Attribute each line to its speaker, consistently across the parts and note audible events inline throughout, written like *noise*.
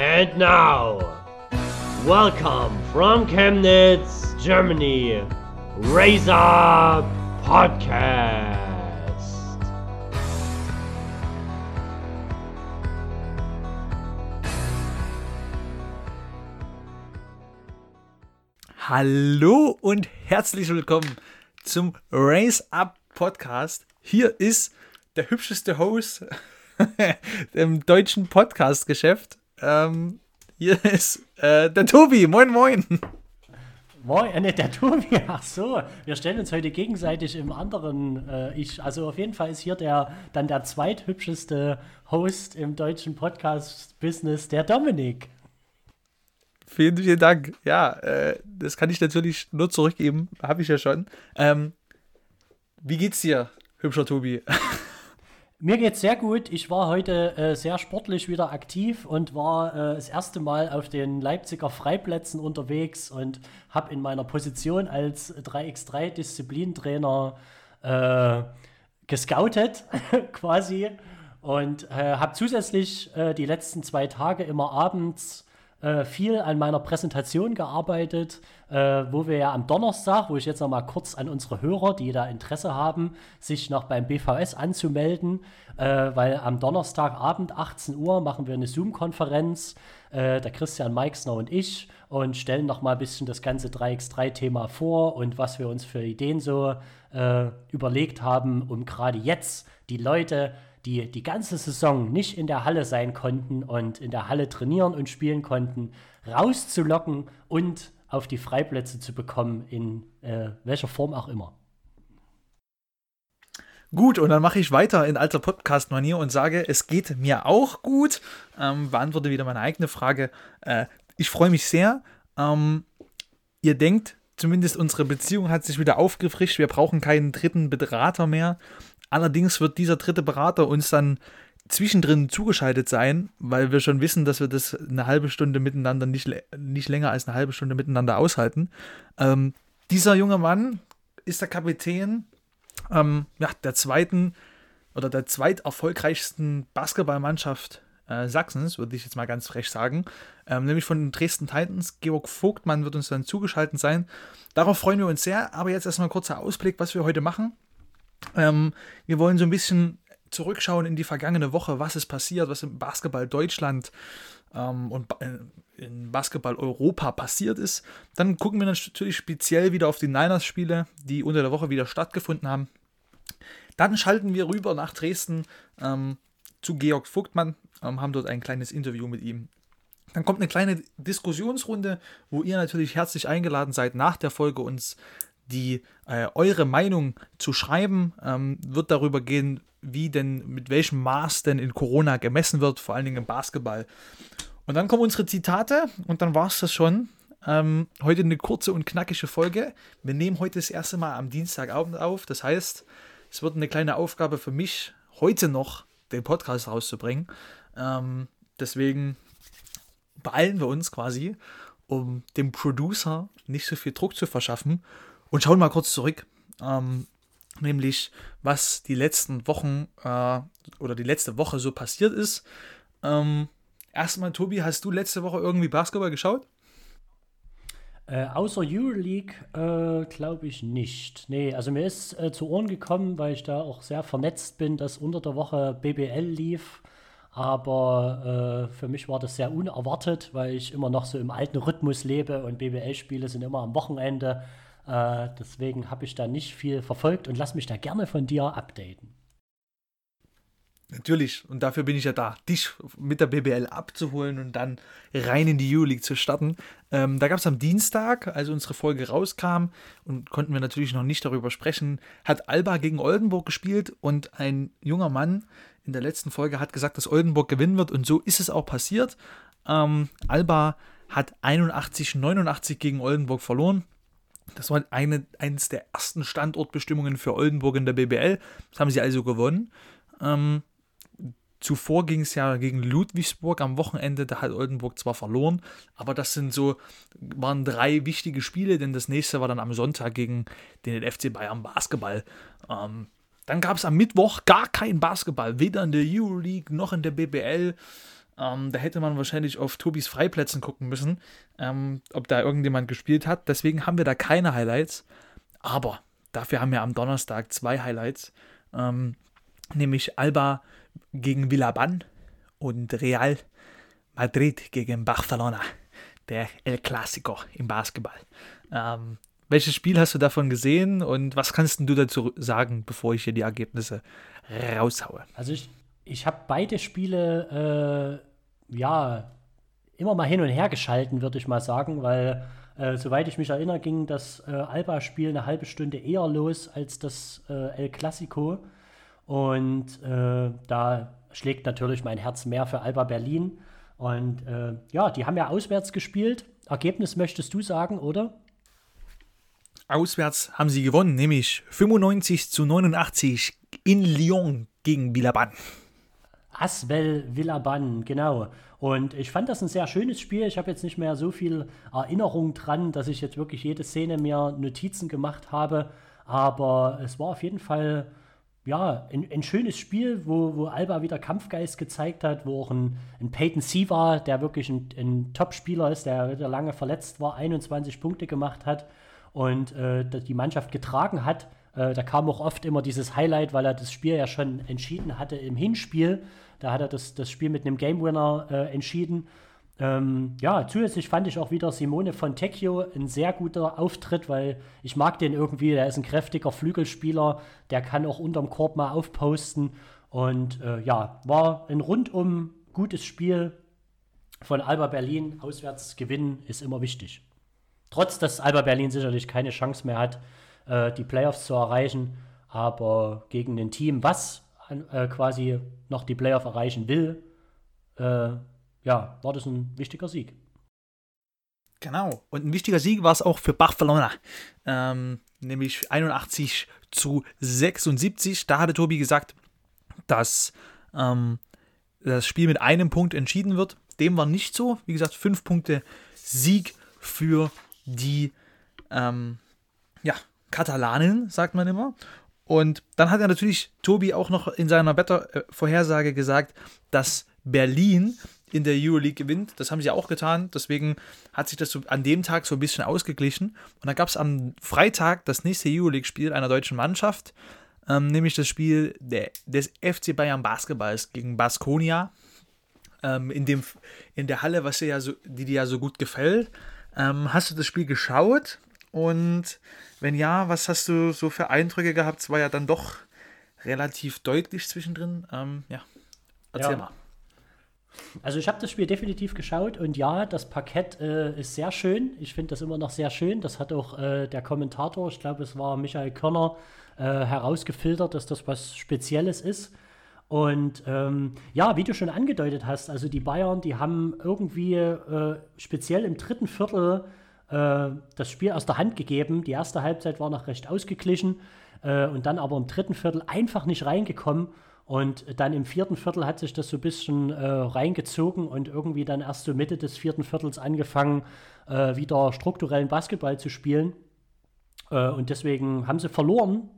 Speaker 1: And now, welcome from Chemnitz, Germany, Raise Up Podcast.
Speaker 2: Hallo und herzlich willkommen zum Raise Up Podcast. Hier ist der hübscheste Host *laughs* im deutschen Podcast-Geschäft. Ähm, hier ist äh, der Tobi. Moin, moin.
Speaker 3: Moin, äh, ne, der Tobi. *laughs* Ach so, wir stellen uns heute gegenseitig im anderen äh, Ich. Also auf jeden Fall ist hier der dann der zweithübscheste Host im deutschen Podcast-Business, der Dominik.
Speaker 2: Vielen, vielen Dank. Ja, äh, das kann ich natürlich nur zurückgeben. Habe ich ja schon. Ähm, wie geht's dir, hübscher Tobi? *laughs*
Speaker 3: Mir geht's sehr gut. Ich war heute äh, sehr sportlich wieder aktiv und war äh, das erste Mal auf den Leipziger Freiplätzen unterwegs und habe in meiner Position als 3x3 Disziplintrainer äh, gescoutet *laughs* quasi und äh, habe zusätzlich äh, die letzten zwei Tage immer abends äh, viel an meiner Präsentation gearbeitet, äh, wo wir ja am Donnerstag, wo ich jetzt noch mal kurz an unsere Hörer, die da Interesse haben, sich noch beim BVS anzumelden, äh, weil am Donnerstagabend 18 Uhr machen wir eine Zoom-Konferenz, äh, der Christian Meixner und ich, und stellen noch mal ein bisschen das ganze 3x3-Thema vor und was wir uns für Ideen so äh, überlegt haben, um gerade jetzt die Leute die die ganze Saison nicht in der Halle sein konnten und in der Halle trainieren und spielen konnten, rauszulocken und auf die Freiplätze zu bekommen, in äh, welcher Form auch immer.
Speaker 2: Gut, und dann mache ich weiter in alter Podcast-Manier und sage, es geht mir auch gut. Ähm, beantworte wieder meine eigene Frage. Äh, ich freue mich sehr. Ähm, ihr denkt, zumindest unsere Beziehung hat sich wieder aufgefrischt. Wir brauchen keinen dritten Berater mehr. Allerdings wird dieser dritte Berater uns dann zwischendrin zugeschaltet sein, weil wir schon wissen, dass wir das eine halbe Stunde miteinander nicht, nicht länger als eine halbe Stunde miteinander aushalten. Ähm, dieser junge Mann ist der Kapitän ähm, ja, der zweiten oder der zweiterfolgreichsten Basketballmannschaft äh, Sachsens, würde ich jetzt mal ganz frech sagen, ähm, nämlich von den Dresden Titans. Georg Vogtmann wird uns dann zugeschaltet sein. Darauf freuen wir uns sehr, aber jetzt erstmal ein kurzer Ausblick, was wir heute machen. Ähm, wir wollen so ein bisschen zurückschauen in die vergangene Woche, was ist passiert, was im Basketball Deutschland ähm, und äh, in Basketball Europa passiert ist. Dann gucken wir natürlich speziell wieder auf die Niners-Spiele, die unter der Woche wieder stattgefunden haben. Dann schalten wir rüber nach Dresden ähm, zu Georg Vogtmann, ähm, haben dort ein kleines Interview mit ihm. Dann kommt eine kleine Diskussionsrunde, wo ihr natürlich herzlich eingeladen seid, nach der Folge uns die äh, eure Meinung zu schreiben. Ähm, wird darüber gehen, wie denn, mit welchem Maß denn in Corona gemessen wird, vor allen Dingen im Basketball. Und dann kommen unsere Zitate und dann war es das schon. Ähm, heute eine kurze und knackige Folge. Wir nehmen heute das erste Mal am Dienstagabend auf. Das heißt, es wird eine kleine Aufgabe für mich, heute noch den Podcast rauszubringen. Ähm, deswegen beeilen wir uns quasi, um dem Producer nicht so viel Druck zu verschaffen und schauen mal kurz zurück. Ähm, nämlich, was die letzten Wochen äh, oder die letzte Woche so passiert ist. Ähm, erstmal, Tobi, hast du letzte Woche irgendwie Basketball geschaut?
Speaker 3: Äh, außer Euroleague äh, glaube ich nicht. Nee, also mir ist äh, zu Ohren gekommen, weil ich da auch sehr vernetzt bin, dass unter der Woche BBL lief. Aber äh, für mich war das sehr unerwartet, weil ich immer noch so im alten Rhythmus lebe und BBL-Spiele sind immer am Wochenende. Äh, deswegen habe ich da nicht viel verfolgt und lass mich da gerne von dir updaten.
Speaker 2: Natürlich, und dafür bin ich ja da, dich mit der BBL abzuholen und dann rein in die Euroleague zu starten. Ähm, da gab es am Dienstag, als unsere Folge rauskam, und konnten wir natürlich noch nicht darüber sprechen, hat Alba gegen Oldenburg gespielt und ein junger Mann in der letzten Folge hat gesagt, dass Oldenburg gewinnen wird und so ist es auch passiert. Ähm, Alba hat 81-89 gegen Oldenburg verloren. Das war eine, eines der ersten Standortbestimmungen für Oldenburg in der BBL. Das haben sie also gewonnen. Ähm, zuvor ging es ja gegen Ludwigsburg am Wochenende. Da hat Oldenburg zwar verloren, aber das sind so, waren drei wichtige Spiele, denn das nächste war dann am Sonntag gegen den FC Bayern Basketball. Ähm, dann gab es am Mittwoch gar kein Basketball, weder in der Euroleague noch in der BBL. Ähm, da hätte man wahrscheinlich auf Tobis Freiplätzen gucken müssen, ähm, ob da irgendjemand gespielt hat. Deswegen haben wir da keine Highlights. Aber dafür haben wir am Donnerstag zwei Highlights. Ähm, nämlich Alba gegen Villaban und Real Madrid gegen Barcelona. Der El Clásico im Basketball. Ähm, welches Spiel hast du davon gesehen und was kannst du dazu sagen, bevor ich hier die Ergebnisse raushaue?
Speaker 3: Also ich, ich habe beide Spiele äh, ja immer mal hin und her geschalten, würde ich mal sagen, weil äh, soweit ich mich erinnere, ging das äh, Alba-Spiel eine halbe Stunde eher los als das äh, El Clasico. Und äh, da schlägt natürlich mein Herz mehr für Alba Berlin. Und äh, ja, die haben ja auswärts gespielt. Ergebnis möchtest du sagen, oder?
Speaker 2: Auswärts haben sie gewonnen, nämlich 95 zu 89 in Lyon gegen Villaban.
Speaker 3: Aswell Villaban, genau. Und ich fand das ein sehr schönes Spiel. Ich habe jetzt nicht mehr so viel Erinnerung dran, dass ich jetzt wirklich jede Szene mir Notizen gemacht habe. Aber es war auf jeden Fall ja, ein, ein schönes Spiel, wo, wo Alba wieder Kampfgeist gezeigt hat, wo auch ein, ein Peyton Siva, der wirklich ein, ein Top-Spieler ist, der wieder lange verletzt war, 21 Punkte gemacht hat und äh, die Mannschaft getragen hat. Äh, da kam auch oft immer dieses Highlight, weil er das Spiel ja schon entschieden hatte im Hinspiel. Da hat er das, das Spiel mit einem Game Winner äh, entschieden. Ähm, ja, zusätzlich fand ich auch wieder Simone Fontecchio ein sehr guter Auftritt, weil ich mag den irgendwie. Der ist ein kräftiger Flügelspieler, der kann auch unterm Korb mal aufposten. Und äh, ja, war ein rundum gutes Spiel von Alba Berlin. Auswärts gewinnen ist immer wichtig. Trotz, dass Alba Berlin sicherlich keine Chance mehr hat, äh, die Playoffs zu erreichen. Aber gegen ein Team, was äh, quasi noch die Playoff erreichen will, äh, ja, war das ein wichtiger Sieg.
Speaker 2: Genau. Und ein wichtiger Sieg war es auch für Barcelona. Ähm, nämlich 81 zu 76. Da hatte Tobi gesagt, dass ähm, das Spiel mit einem Punkt entschieden wird. Dem war nicht so. Wie gesagt, fünf Punkte Sieg für die ähm, ja, Katalanen, sagt man immer. Und dann hat er natürlich Tobi auch noch in seiner Wetter-Vorhersage gesagt, dass Berlin in der Euroleague gewinnt. Das haben sie auch getan. Deswegen hat sich das so an dem Tag so ein bisschen ausgeglichen. Und dann gab es am Freitag das nächste Euroleague-Spiel einer deutschen Mannschaft, ähm, nämlich das Spiel der, des FC Bayern Basketballs gegen Baskonia. Ähm, in, dem, in der Halle, was dir ja so, die dir ja so gut gefällt. Ähm, hast du das Spiel geschaut? Und wenn ja, was hast du so für Eindrücke gehabt? Es war ja dann doch relativ deutlich zwischendrin. Ähm, ja, erzähl
Speaker 3: ja.
Speaker 2: mal.
Speaker 3: Also ich habe das Spiel definitiv geschaut und ja, das Parkett äh, ist sehr schön. Ich finde das immer noch sehr schön. Das hat auch äh, der Kommentator, ich glaube es war Michael Körner, äh, herausgefiltert, dass das was Spezielles ist. Und ähm, ja, wie du schon angedeutet hast, also die Bayern, die haben irgendwie äh, speziell im dritten Viertel äh, das Spiel aus der Hand gegeben. Die erste Halbzeit war noch recht ausgeglichen äh, und dann aber im dritten Viertel einfach nicht reingekommen. Und dann im vierten Viertel hat sich das so ein bisschen äh, reingezogen und irgendwie dann erst so Mitte des vierten Viertels angefangen, äh, wieder strukturellen Basketball zu spielen. Äh, und deswegen haben sie verloren.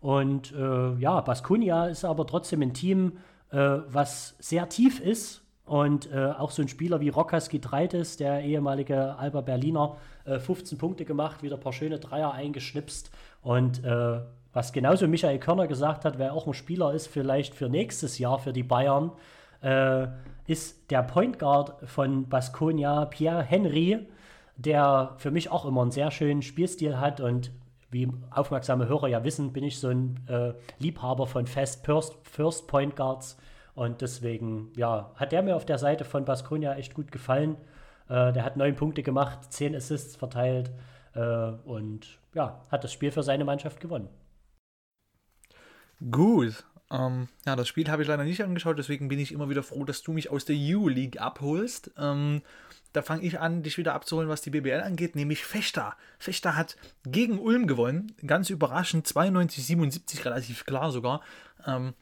Speaker 3: Und ja, Baskonia ist aber trotzdem ein Team, was sehr tief ist und äh, auch so ein Spieler wie Rokas Gitreitis, der ehemalige Alba Berliner, äh, 15 Punkte gemacht, wieder ein paar schöne Dreier eingeschnipst. Und äh, was genauso Michael Körner gesagt hat, wer auch ein Spieler ist, vielleicht für nächstes Jahr für die Bayern, äh, ist der Point Guard von Baskonia, Pierre Henry, der für mich auch immer einen sehr schönen Spielstil hat und wie aufmerksame Hörer ja wissen, bin ich so ein äh, Liebhaber von Fast First, First Point Guards. Und deswegen, ja, hat der mir auf der Seite von Baskonia echt gut gefallen. Äh, der hat neun Punkte gemacht, zehn Assists verteilt äh, und ja, hat das Spiel für seine Mannschaft gewonnen.
Speaker 2: Gut. Ähm, ja, das Spiel habe ich leider nicht angeschaut, deswegen bin ich immer wieder froh, dass du mich aus der U-League abholst. Ähm, da fange ich an, dich wieder abzuholen, was die BBL angeht, nämlich Fechter. Fechter hat gegen Ulm gewonnen, ganz überraschend, 92, 77, relativ klar sogar. Ähm,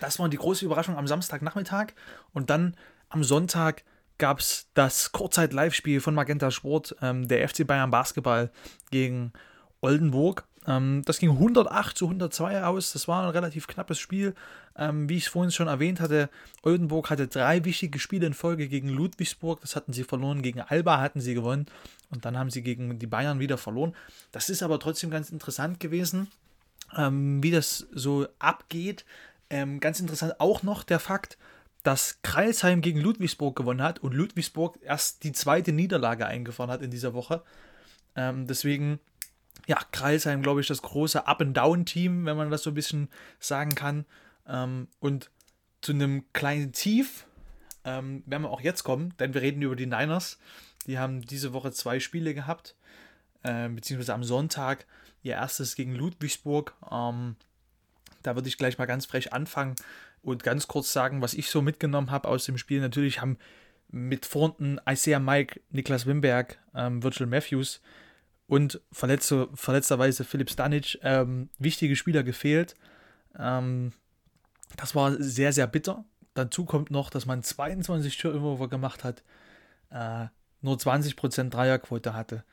Speaker 2: das war die große Überraschung am Samstagnachmittag. Und dann am Sonntag gab es das Kurzzeit-Live-Spiel von Magenta Sport, ähm, der FC Bayern Basketball gegen Oldenburg. Ähm, das ging 108 zu 102 aus. Das war ein relativ knappes Spiel. Ähm, wie ich es vorhin schon erwähnt hatte, Oldenburg hatte drei wichtige Spiele in Folge gegen Ludwigsburg. Das hatten sie verloren. Gegen Alba hatten sie gewonnen. Und dann haben sie gegen die Bayern wieder verloren. Das ist aber trotzdem ganz interessant gewesen, ähm, wie das so abgeht. Ähm, ganz interessant auch noch der Fakt, dass Kreilsheim gegen Ludwigsburg gewonnen hat und Ludwigsburg erst die zweite Niederlage eingefahren hat in dieser Woche. Ähm, deswegen, ja, Kreilsheim, glaube ich, das große Up-and-Down-Team, wenn man das so ein bisschen sagen kann. Ähm, und zu einem kleinen Tief ähm, werden wir auch jetzt kommen, denn wir reden über die Niners. Die haben diese Woche zwei Spiele gehabt, äh, beziehungsweise am Sonntag ihr erstes gegen Ludwigsburg. Ähm, da würde ich gleich mal ganz frech anfangen und ganz kurz sagen, was ich so mitgenommen habe aus dem Spiel. Natürlich haben mit Freunden Isaiah Mike, Niklas Wimberg, ähm, Virgil Matthews und verletzte, verletzterweise Philipp Stanic ähm, wichtige Spieler gefehlt. Ähm, das war sehr, sehr bitter. Dazu kommt noch, dass man 22 Turnover gemacht hat, äh, nur 20% Dreierquote hatte.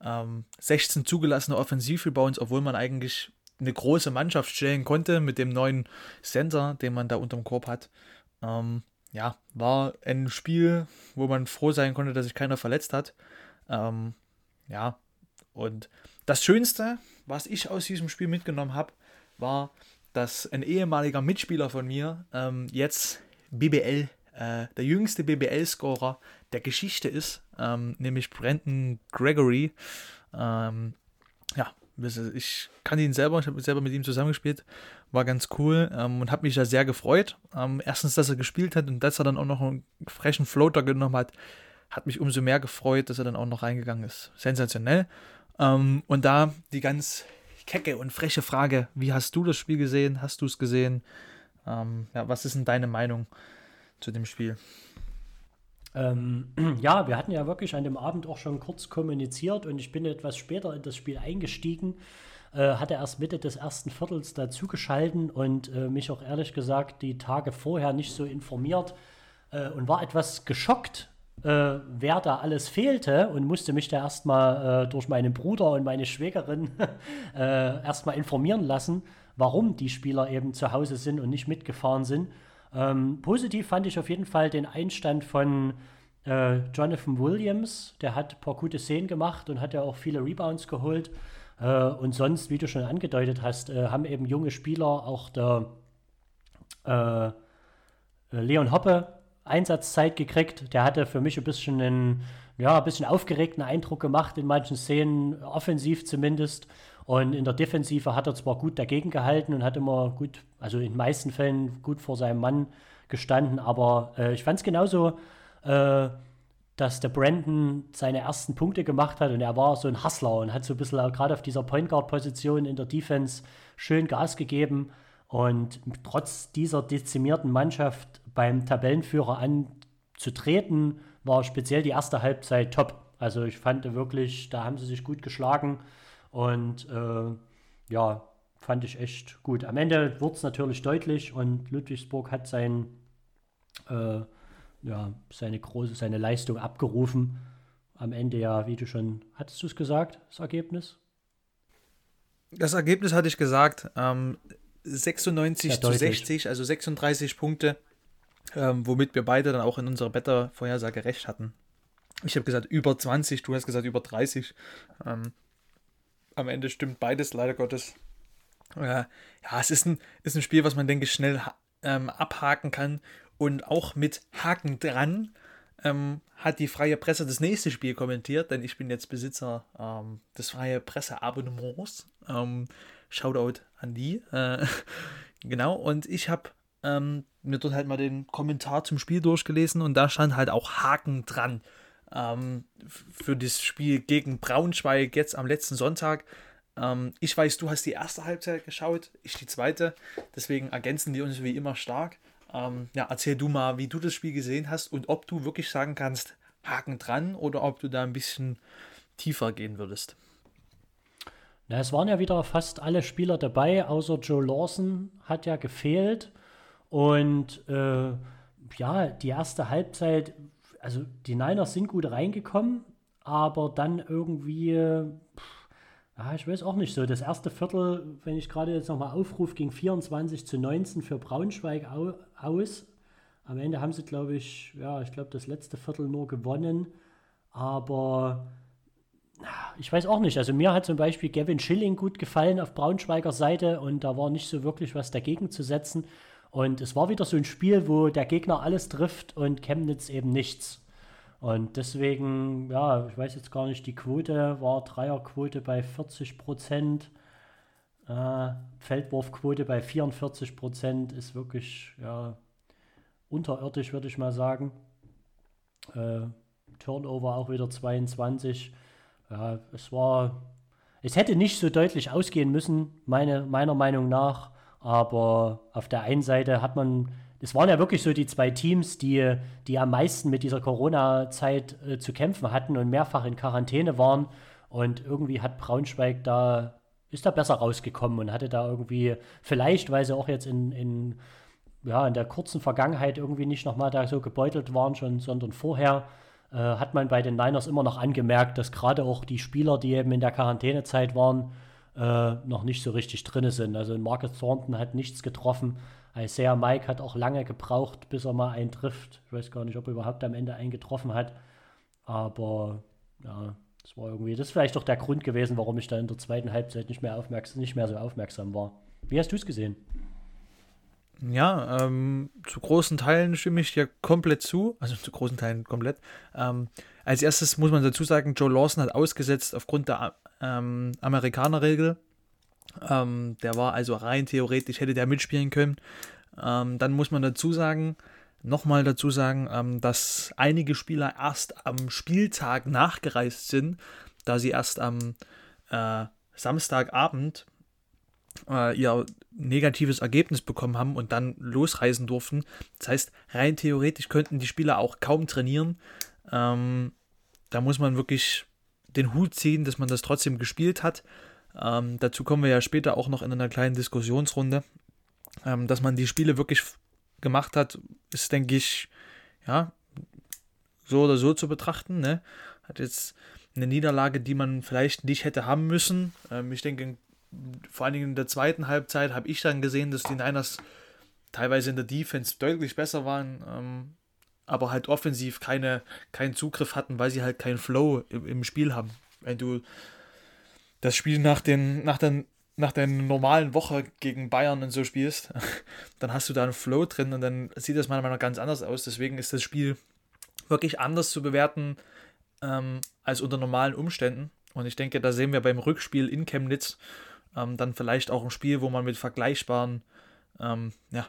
Speaker 2: Ähm, 16 zugelassene Offensivrebounds, obwohl man eigentlich eine große Mannschaft stellen konnte mit dem neuen Center, den man da unterm Korb hat. Ähm, ja, war ein Spiel, wo man froh sein konnte, dass sich keiner verletzt hat. Ähm, ja, und das Schönste, was ich aus diesem Spiel mitgenommen habe, war, dass ein ehemaliger Mitspieler von mir ähm, jetzt BBL, äh, der jüngste BBL-Scorer der Geschichte ist, ähm, nämlich Brandon Gregory. Ähm, ja, ich kann ihn selber, ich habe selber mit ihm zusammengespielt, war ganz cool ähm, und habe mich da sehr gefreut. Ähm, erstens, dass er gespielt hat und dass er dann auch noch einen frechen Floater genommen hat, hat mich umso mehr gefreut, dass er dann auch noch reingegangen ist. Sensationell. Ähm, und da die ganz kecke und freche Frage: Wie hast du das Spiel gesehen? Hast du es gesehen? Ähm, ja, was ist denn deine Meinung zu dem Spiel?
Speaker 3: Ähm, *clears throat* ja, wir hatten ja wirklich an dem Abend auch schon kurz kommuniziert und ich bin etwas später in das Spiel eingestiegen, äh, hatte erst Mitte des ersten Viertels dazugeschalten und äh, mich auch ehrlich gesagt die Tage vorher nicht so informiert äh, und war etwas geschockt, äh, wer da alles fehlte und musste mich da erstmal äh, durch meinen Bruder und meine Schwägerin *laughs* äh, erstmal informieren lassen, warum die Spieler eben zu Hause sind und nicht mitgefahren sind. Ähm, positiv fand ich auf jeden Fall den Einstand von äh, Jonathan Williams. Der hat ein paar gute Szenen gemacht und hat ja auch viele Rebounds geholt. Äh, und sonst, wie du schon angedeutet hast, äh, haben eben junge Spieler, auch der äh, Leon Hoppe, Einsatzzeit gekriegt. Der hatte für mich ein bisschen einen, ja, ein bisschen aufgeregten Eindruck gemacht in manchen Szenen, offensiv zumindest. Und in der Defensive hat er zwar gut dagegen gehalten und hat immer gut, also in den meisten Fällen gut vor seinem Mann gestanden, aber äh, ich fand es genauso, äh, dass der Brandon seine ersten Punkte gemacht hat und er war so ein Hustler und hat so ein bisschen gerade auf dieser Point Guard Position in der Defense schön Gas gegeben und trotz dieser dezimierten Mannschaft beim Tabellenführer anzutreten, war speziell die erste Halbzeit top. Also ich fand wirklich, da haben sie sich gut geschlagen und äh, ja, fand ich echt gut. Am Ende wurde es natürlich deutlich und Ludwigsburg hat sein, äh, ja, seine große, seine Leistung abgerufen. Am Ende ja, wie du schon, hattest du es gesagt, das Ergebnis?
Speaker 2: Das Ergebnis hatte ich gesagt, ähm, 96 zu 60, also 36 Punkte, ähm, womit wir beide dann auch in unserer Beta-Vorhersage recht hatten. Ich habe gesagt über 20, du hast gesagt über 30. Ähm, am Ende stimmt beides, leider Gottes. Äh, ja, es ist ein, ist ein Spiel, was man, denke ich, schnell ähm, abhaken kann. Und auch mit Haken dran ähm, hat die freie Presse das nächste Spiel kommentiert, denn ich bin jetzt Besitzer ähm, des freie Presse-Abonnements. Ähm, Shoutout an die. Äh, *laughs* genau, und ich habe ähm, mir dort halt mal den Kommentar zum Spiel durchgelesen und da stand halt auch Haken dran ähm, für das Spiel gegen Braunschweig jetzt am letzten Sonntag. Ähm, ich weiß, du hast die erste Halbzeit geschaut, ich die zweite. Deswegen ergänzen die uns wie immer stark. Ähm, ja, erzähl du mal, wie du das Spiel gesehen hast und ob du wirklich sagen kannst, Haken dran oder ob du da ein bisschen tiefer gehen würdest.
Speaker 3: Na, es waren ja wieder fast alle Spieler dabei, außer Joe Lawson hat ja gefehlt. Und äh, ja, die erste Halbzeit also die Niners sind gut reingekommen, aber dann irgendwie, Ah, ich weiß auch nicht so. Das erste Viertel, wenn ich gerade jetzt nochmal aufrufe, ging 24 zu 19 für Braunschweig au aus. Am Ende haben sie, glaube ich, ja, ich glaube, das letzte Viertel nur gewonnen. Aber ich weiß auch nicht. Also mir hat zum Beispiel Gavin Schilling gut gefallen auf Braunschweiger Seite und da war nicht so wirklich was dagegen zu setzen. Und es war wieder so ein Spiel, wo der Gegner alles trifft und Chemnitz eben nichts. Und deswegen, ja, ich weiß jetzt gar nicht, die Quote war Dreierquote bei 40 Prozent. Äh, Feldwurfquote bei 44 Prozent ist wirklich ja, unterirdisch, würde ich mal sagen. Äh, Turnover auch wieder 22. Ja, es war, es hätte nicht so deutlich ausgehen müssen, meine, meiner Meinung nach. Aber auf der einen Seite hat man, es waren ja wirklich so die zwei Teams, die, die am meisten mit dieser Corona-Zeit äh, zu kämpfen hatten und mehrfach in Quarantäne waren. Und irgendwie hat Braunschweig da, ist da besser rausgekommen und hatte da irgendwie, vielleicht, weil sie auch jetzt in, in, ja, in der kurzen Vergangenheit irgendwie nicht nochmal da so gebeutelt waren, schon, sondern vorher, äh, hat man bei den Niners immer noch angemerkt, dass gerade auch die Spieler, die eben in der Quarantänezeit waren, äh, noch nicht so richtig drin sind. Also Marcus Thornton hat nichts getroffen. Isaiah Mike hat auch lange gebraucht, bis er mal einen trifft. Ich weiß gar nicht, ob er überhaupt am Ende einen getroffen hat. Aber ja, das war irgendwie, das ist vielleicht doch der Grund gewesen, warum ich da in der zweiten Halbzeit nicht mehr, aufmerksam, nicht mehr so aufmerksam war. Wie hast du es gesehen?
Speaker 2: Ja, ähm, zu großen Teilen stimme ich dir komplett zu. Also zu großen Teilen komplett. Ähm, als erstes muss man dazu sagen, Joe Lawson hat ausgesetzt aufgrund der ähm, Amerikanerregel. Ähm, der war also rein theoretisch, hätte der mitspielen können. Ähm, dann muss man dazu sagen, nochmal dazu sagen, ähm, dass einige Spieler erst am Spieltag nachgereist sind, da sie erst am äh, Samstagabend äh, ihr negatives Ergebnis bekommen haben und dann losreisen durften. Das heißt, rein theoretisch könnten die Spieler auch kaum trainieren. Ähm, da muss man wirklich den Hut ziehen, dass man das trotzdem gespielt hat. Ähm, dazu kommen wir ja später auch noch in einer kleinen Diskussionsrunde. Ähm, dass man die Spiele wirklich gemacht hat, ist, denke ich, ja, so oder so zu betrachten. Ne? Hat jetzt eine Niederlage, die man vielleicht nicht hätte haben müssen. Ähm, ich denke, vor allen Dingen in der zweiten Halbzeit habe ich dann gesehen, dass die Niners teilweise in der Defense deutlich besser waren, ähm, aber halt offensiv keine, keinen Zugriff hatten, weil sie halt keinen Flow im, im Spiel haben. Wenn du das Spiel nach, den, nach, den, nach der normalen Woche gegen Bayern und so spielst, *laughs* dann hast du da einen Flow drin und dann sieht das meiner Meinung nach ganz anders aus. Deswegen ist das Spiel wirklich anders zu bewerten ähm, als unter normalen Umständen. Und ich denke, da sehen wir beim Rückspiel in Chemnitz ähm, dann vielleicht auch ein Spiel, wo man mit vergleichbaren ähm, ja,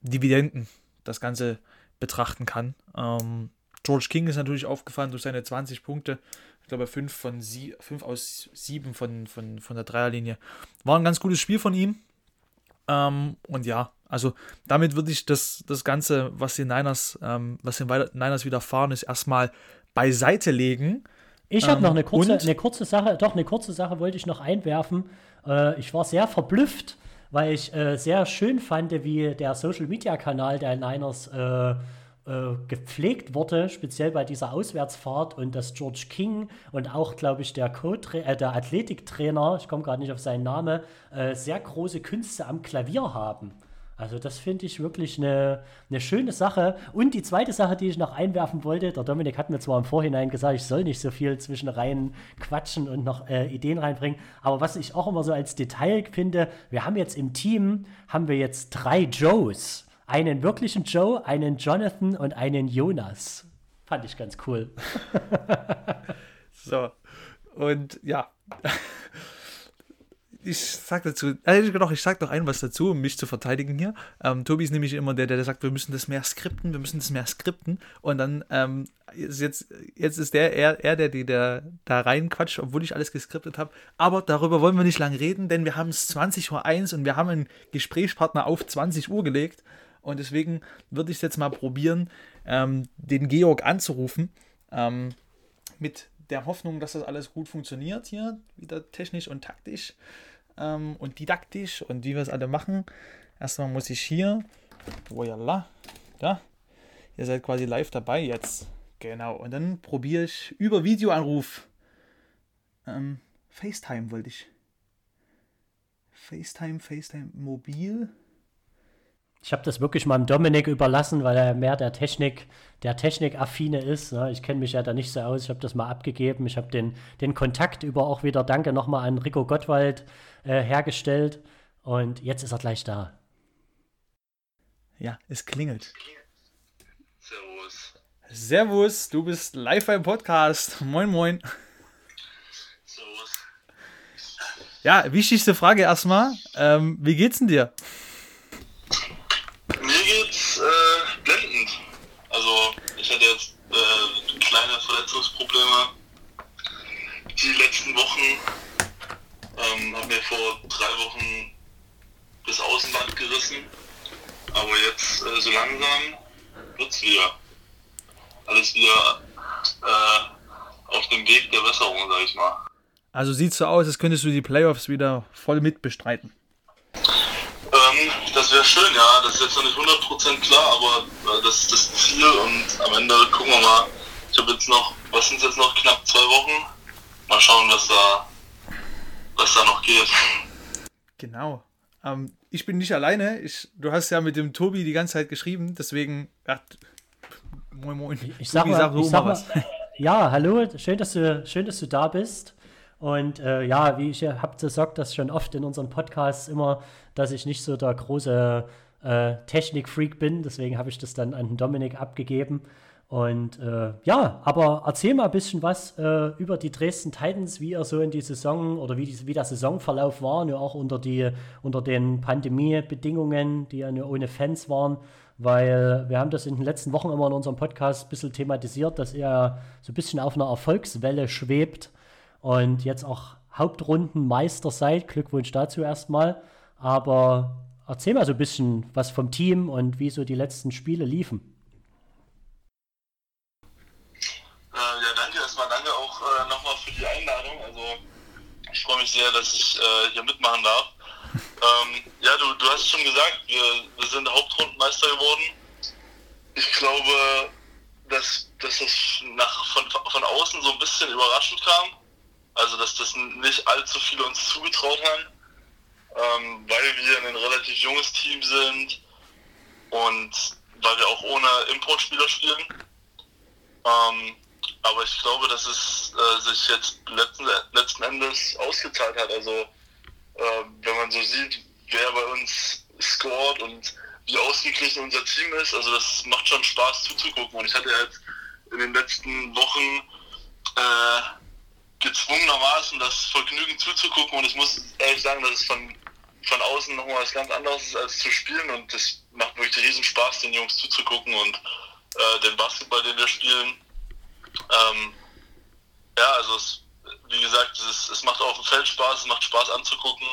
Speaker 2: Dividenden das Ganze betrachten kann. Ähm, George King ist natürlich aufgefallen durch seine 20 Punkte. Ich glaube, 5 von sie, aus 7 von, von, von der Dreierlinie. War ein ganz gutes Spiel von ihm. Ähm, und ja, also damit würde ich das, das Ganze, was den Niners, ähm, was den Niners widerfahren ist, erstmal beiseite legen
Speaker 3: ich habe ähm, noch eine kurze, eine kurze Sache, doch eine kurze Sache wollte ich noch einwerfen. Äh, ich war sehr verblüfft, weil ich äh, sehr schön fand, wie der Social Media Kanal der Niners äh, äh gepflegt wurde, speziell bei dieser Auswärtsfahrt und dass George King und auch, glaube ich, der, äh, der Athletiktrainer, ich komme gerade nicht auf seinen Namen, äh, sehr große Künste am Klavier haben. Also das finde ich wirklich eine, eine schöne Sache. Und die zweite Sache, die ich noch einwerfen wollte, der Dominik hat mir zwar im Vorhinein gesagt, ich soll nicht so viel zwischen rein quatschen und noch äh, Ideen reinbringen, aber was ich auch immer so als Detail finde, wir haben jetzt im Team, haben wir jetzt drei Joes. Einen wirklichen Joe, einen Jonathan und einen Jonas. Fand ich ganz cool. *laughs*
Speaker 2: so, und ja *laughs* ich sag dazu, äh, doch, ich sag doch ein was dazu, um mich zu verteidigen hier. Ähm, Tobi ist nämlich immer der, der sagt, wir müssen das mehr skripten, wir müssen das mehr skripten. Und dann ähm, ist jetzt, jetzt ist der er, er der, der da reinquatscht, obwohl ich alles geskriptet habe. Aber darüber wollen wir nicht lange reden, denn wir haben es 20.01 Uhr und wir haben einen Gesprächspartner auf 20 Uhr gelegt. Und deswegen würde ich jetzt mal probieren, ähm, den Georg anzurufen. Ähm, mit der Hoffnung, dass das alles gut funktioniert hier, wieder technisch und taktisch ähm, und didaktisch und wie wir es alle machen. Erstmal muss ich hier, voila, da, ihr seid quasi live dabei jetzt. Genau, und dann probiere ich über Videoanruf ähm, FaceTime wollte ich. FaceTime, FaceTime mobil.
Speaker 3: Ich habe das wirklich mal dem Dominik überlassen, weil er mehr der Technik, der Technikaffine ist. Ne? Ich kenne mich ja da nicht so aus. Ich habe das mal abgegeben. Ich habe den, den Kontakt über auch wieder, danke nochmal an Rico Gottwald, äh, hergestellt. Und jetzt ist er gleich da.
Speaker 2: Ja, es klingelt.
Speaker 4: Servus.
Speaker 2: Servus, du bist live beim Podcast. Moin, moin.
Speaker 4: Servus.
Speaker 2: Ja, wichtigste Frage erstmal. Ähm, wie geht's denn dir?
Speaker 4: Mir geht's äh, blendend. Also, ich hatte jetzt äh, kleine Verletzungsprobleme die letzten Wochen. Ähm, hab mir vor drei Wochen das Außenband gerissen. Aber jetzt äh, so langsam wird's wieder. Alles wieder äh, auf dem Weg der Besserung, sag ich mal.
Speaker 2: Also sieht so aus, als könntest du die Playoffs wieder voll mitbestreiten.
Speaker 4: Ähm, das wäre schön, ja. Das ist jetzt noch nicht 100% klar, aber äh, das ist das Ziel und am Ende gucken wir mal. Ich habe jetzt noch, was sind jetzt noch, knapp zwei Wochen. Mal schauen, was da, was da noch geht.
Speaker 2: Genau. Ähm, ich bin nicht alleine. Ich, du hast ja mit dem Tobi die ganze Zeit geschrieben, deswegen. Ja, moin, moin.
Speaker 3: Ich sag
Speaker 2: Tobi,
Speaker 3: mal,
Speaker 2: du
Speaker 3: ich sag mal
Speaker 2: was.
Speaker 3: ja, hallo, schön, dass du, schön, dass du da bist. Und äh, ja, wie ich habe gesagt, das schon oft in unseren Podcasts immer, dass ich nicht so der große äh, Technik-Freak bin. Deswegen habe ich das dann an den Dominik abgegeben. Und äh, ja, aber erzähl mal ein bisschen was äh, über die Dresden Titans, wie ihr so in die Saison oder wie, die, wie der Saisonverlauf war, nur auch unter, die, unter den Pandemiebedingungen, die ja nur ohne Fans waren. Weil wir haben das in den letzten Wochen immer in unserem Podcast ein bisschen thematisiert, dass ihr so ein bisschen auf einer Erfolgswelle schwebt und jetzt auch Hauptrundenmeister seid. Glückwunsch dazu erstmal. Aber erzähl mal so ein bisschen was vom Team und wie so die letzten Spiele liefen.
Speaker 4: Äh, ja, danke erstmal. Danke auch äh, nochmal für die Einladung. Also ich freue mich sehr, dass ich äh, hier mitmachen darf. Ähm, ja, du, du hast schon gesagt, wir, wir sind Hauptrundenmeister geworden. Ich glaube, dass, dass das nach, von, von außen so ein bisschen überraschend kam. Also, dass das nicht allzu viele uns zugetraut haben, ähm, weil wir ein relativ junges Team sind und weil wir auch ohne Importspieler spielen. Ähm, aber ich glaube, dass es äh, sich jetzt letzten, letzten Endes ausgezahlt hat. Also, äh, wenn man so sieht, wer bei uns scored und wie ausgeglichen unser Team ist, also das macht schon Spaß zuzugucken. Und ich hatte jetzt in den letzten Wochen äh, gezwungenermaßen das Vergnügen zuzugucken und ich muss ehrlich sagen, dass es von, von außen nochmal was ganz anderes ist als zu spielen und das macht wirklich riesen Spaß, den Jungs zuzugucken und äh, den Basketball, den wir spielen. Ähm, ja, also es, wie gesagt, es, es macht auf dem Feld Spaß, es macht Spaß anzugucken.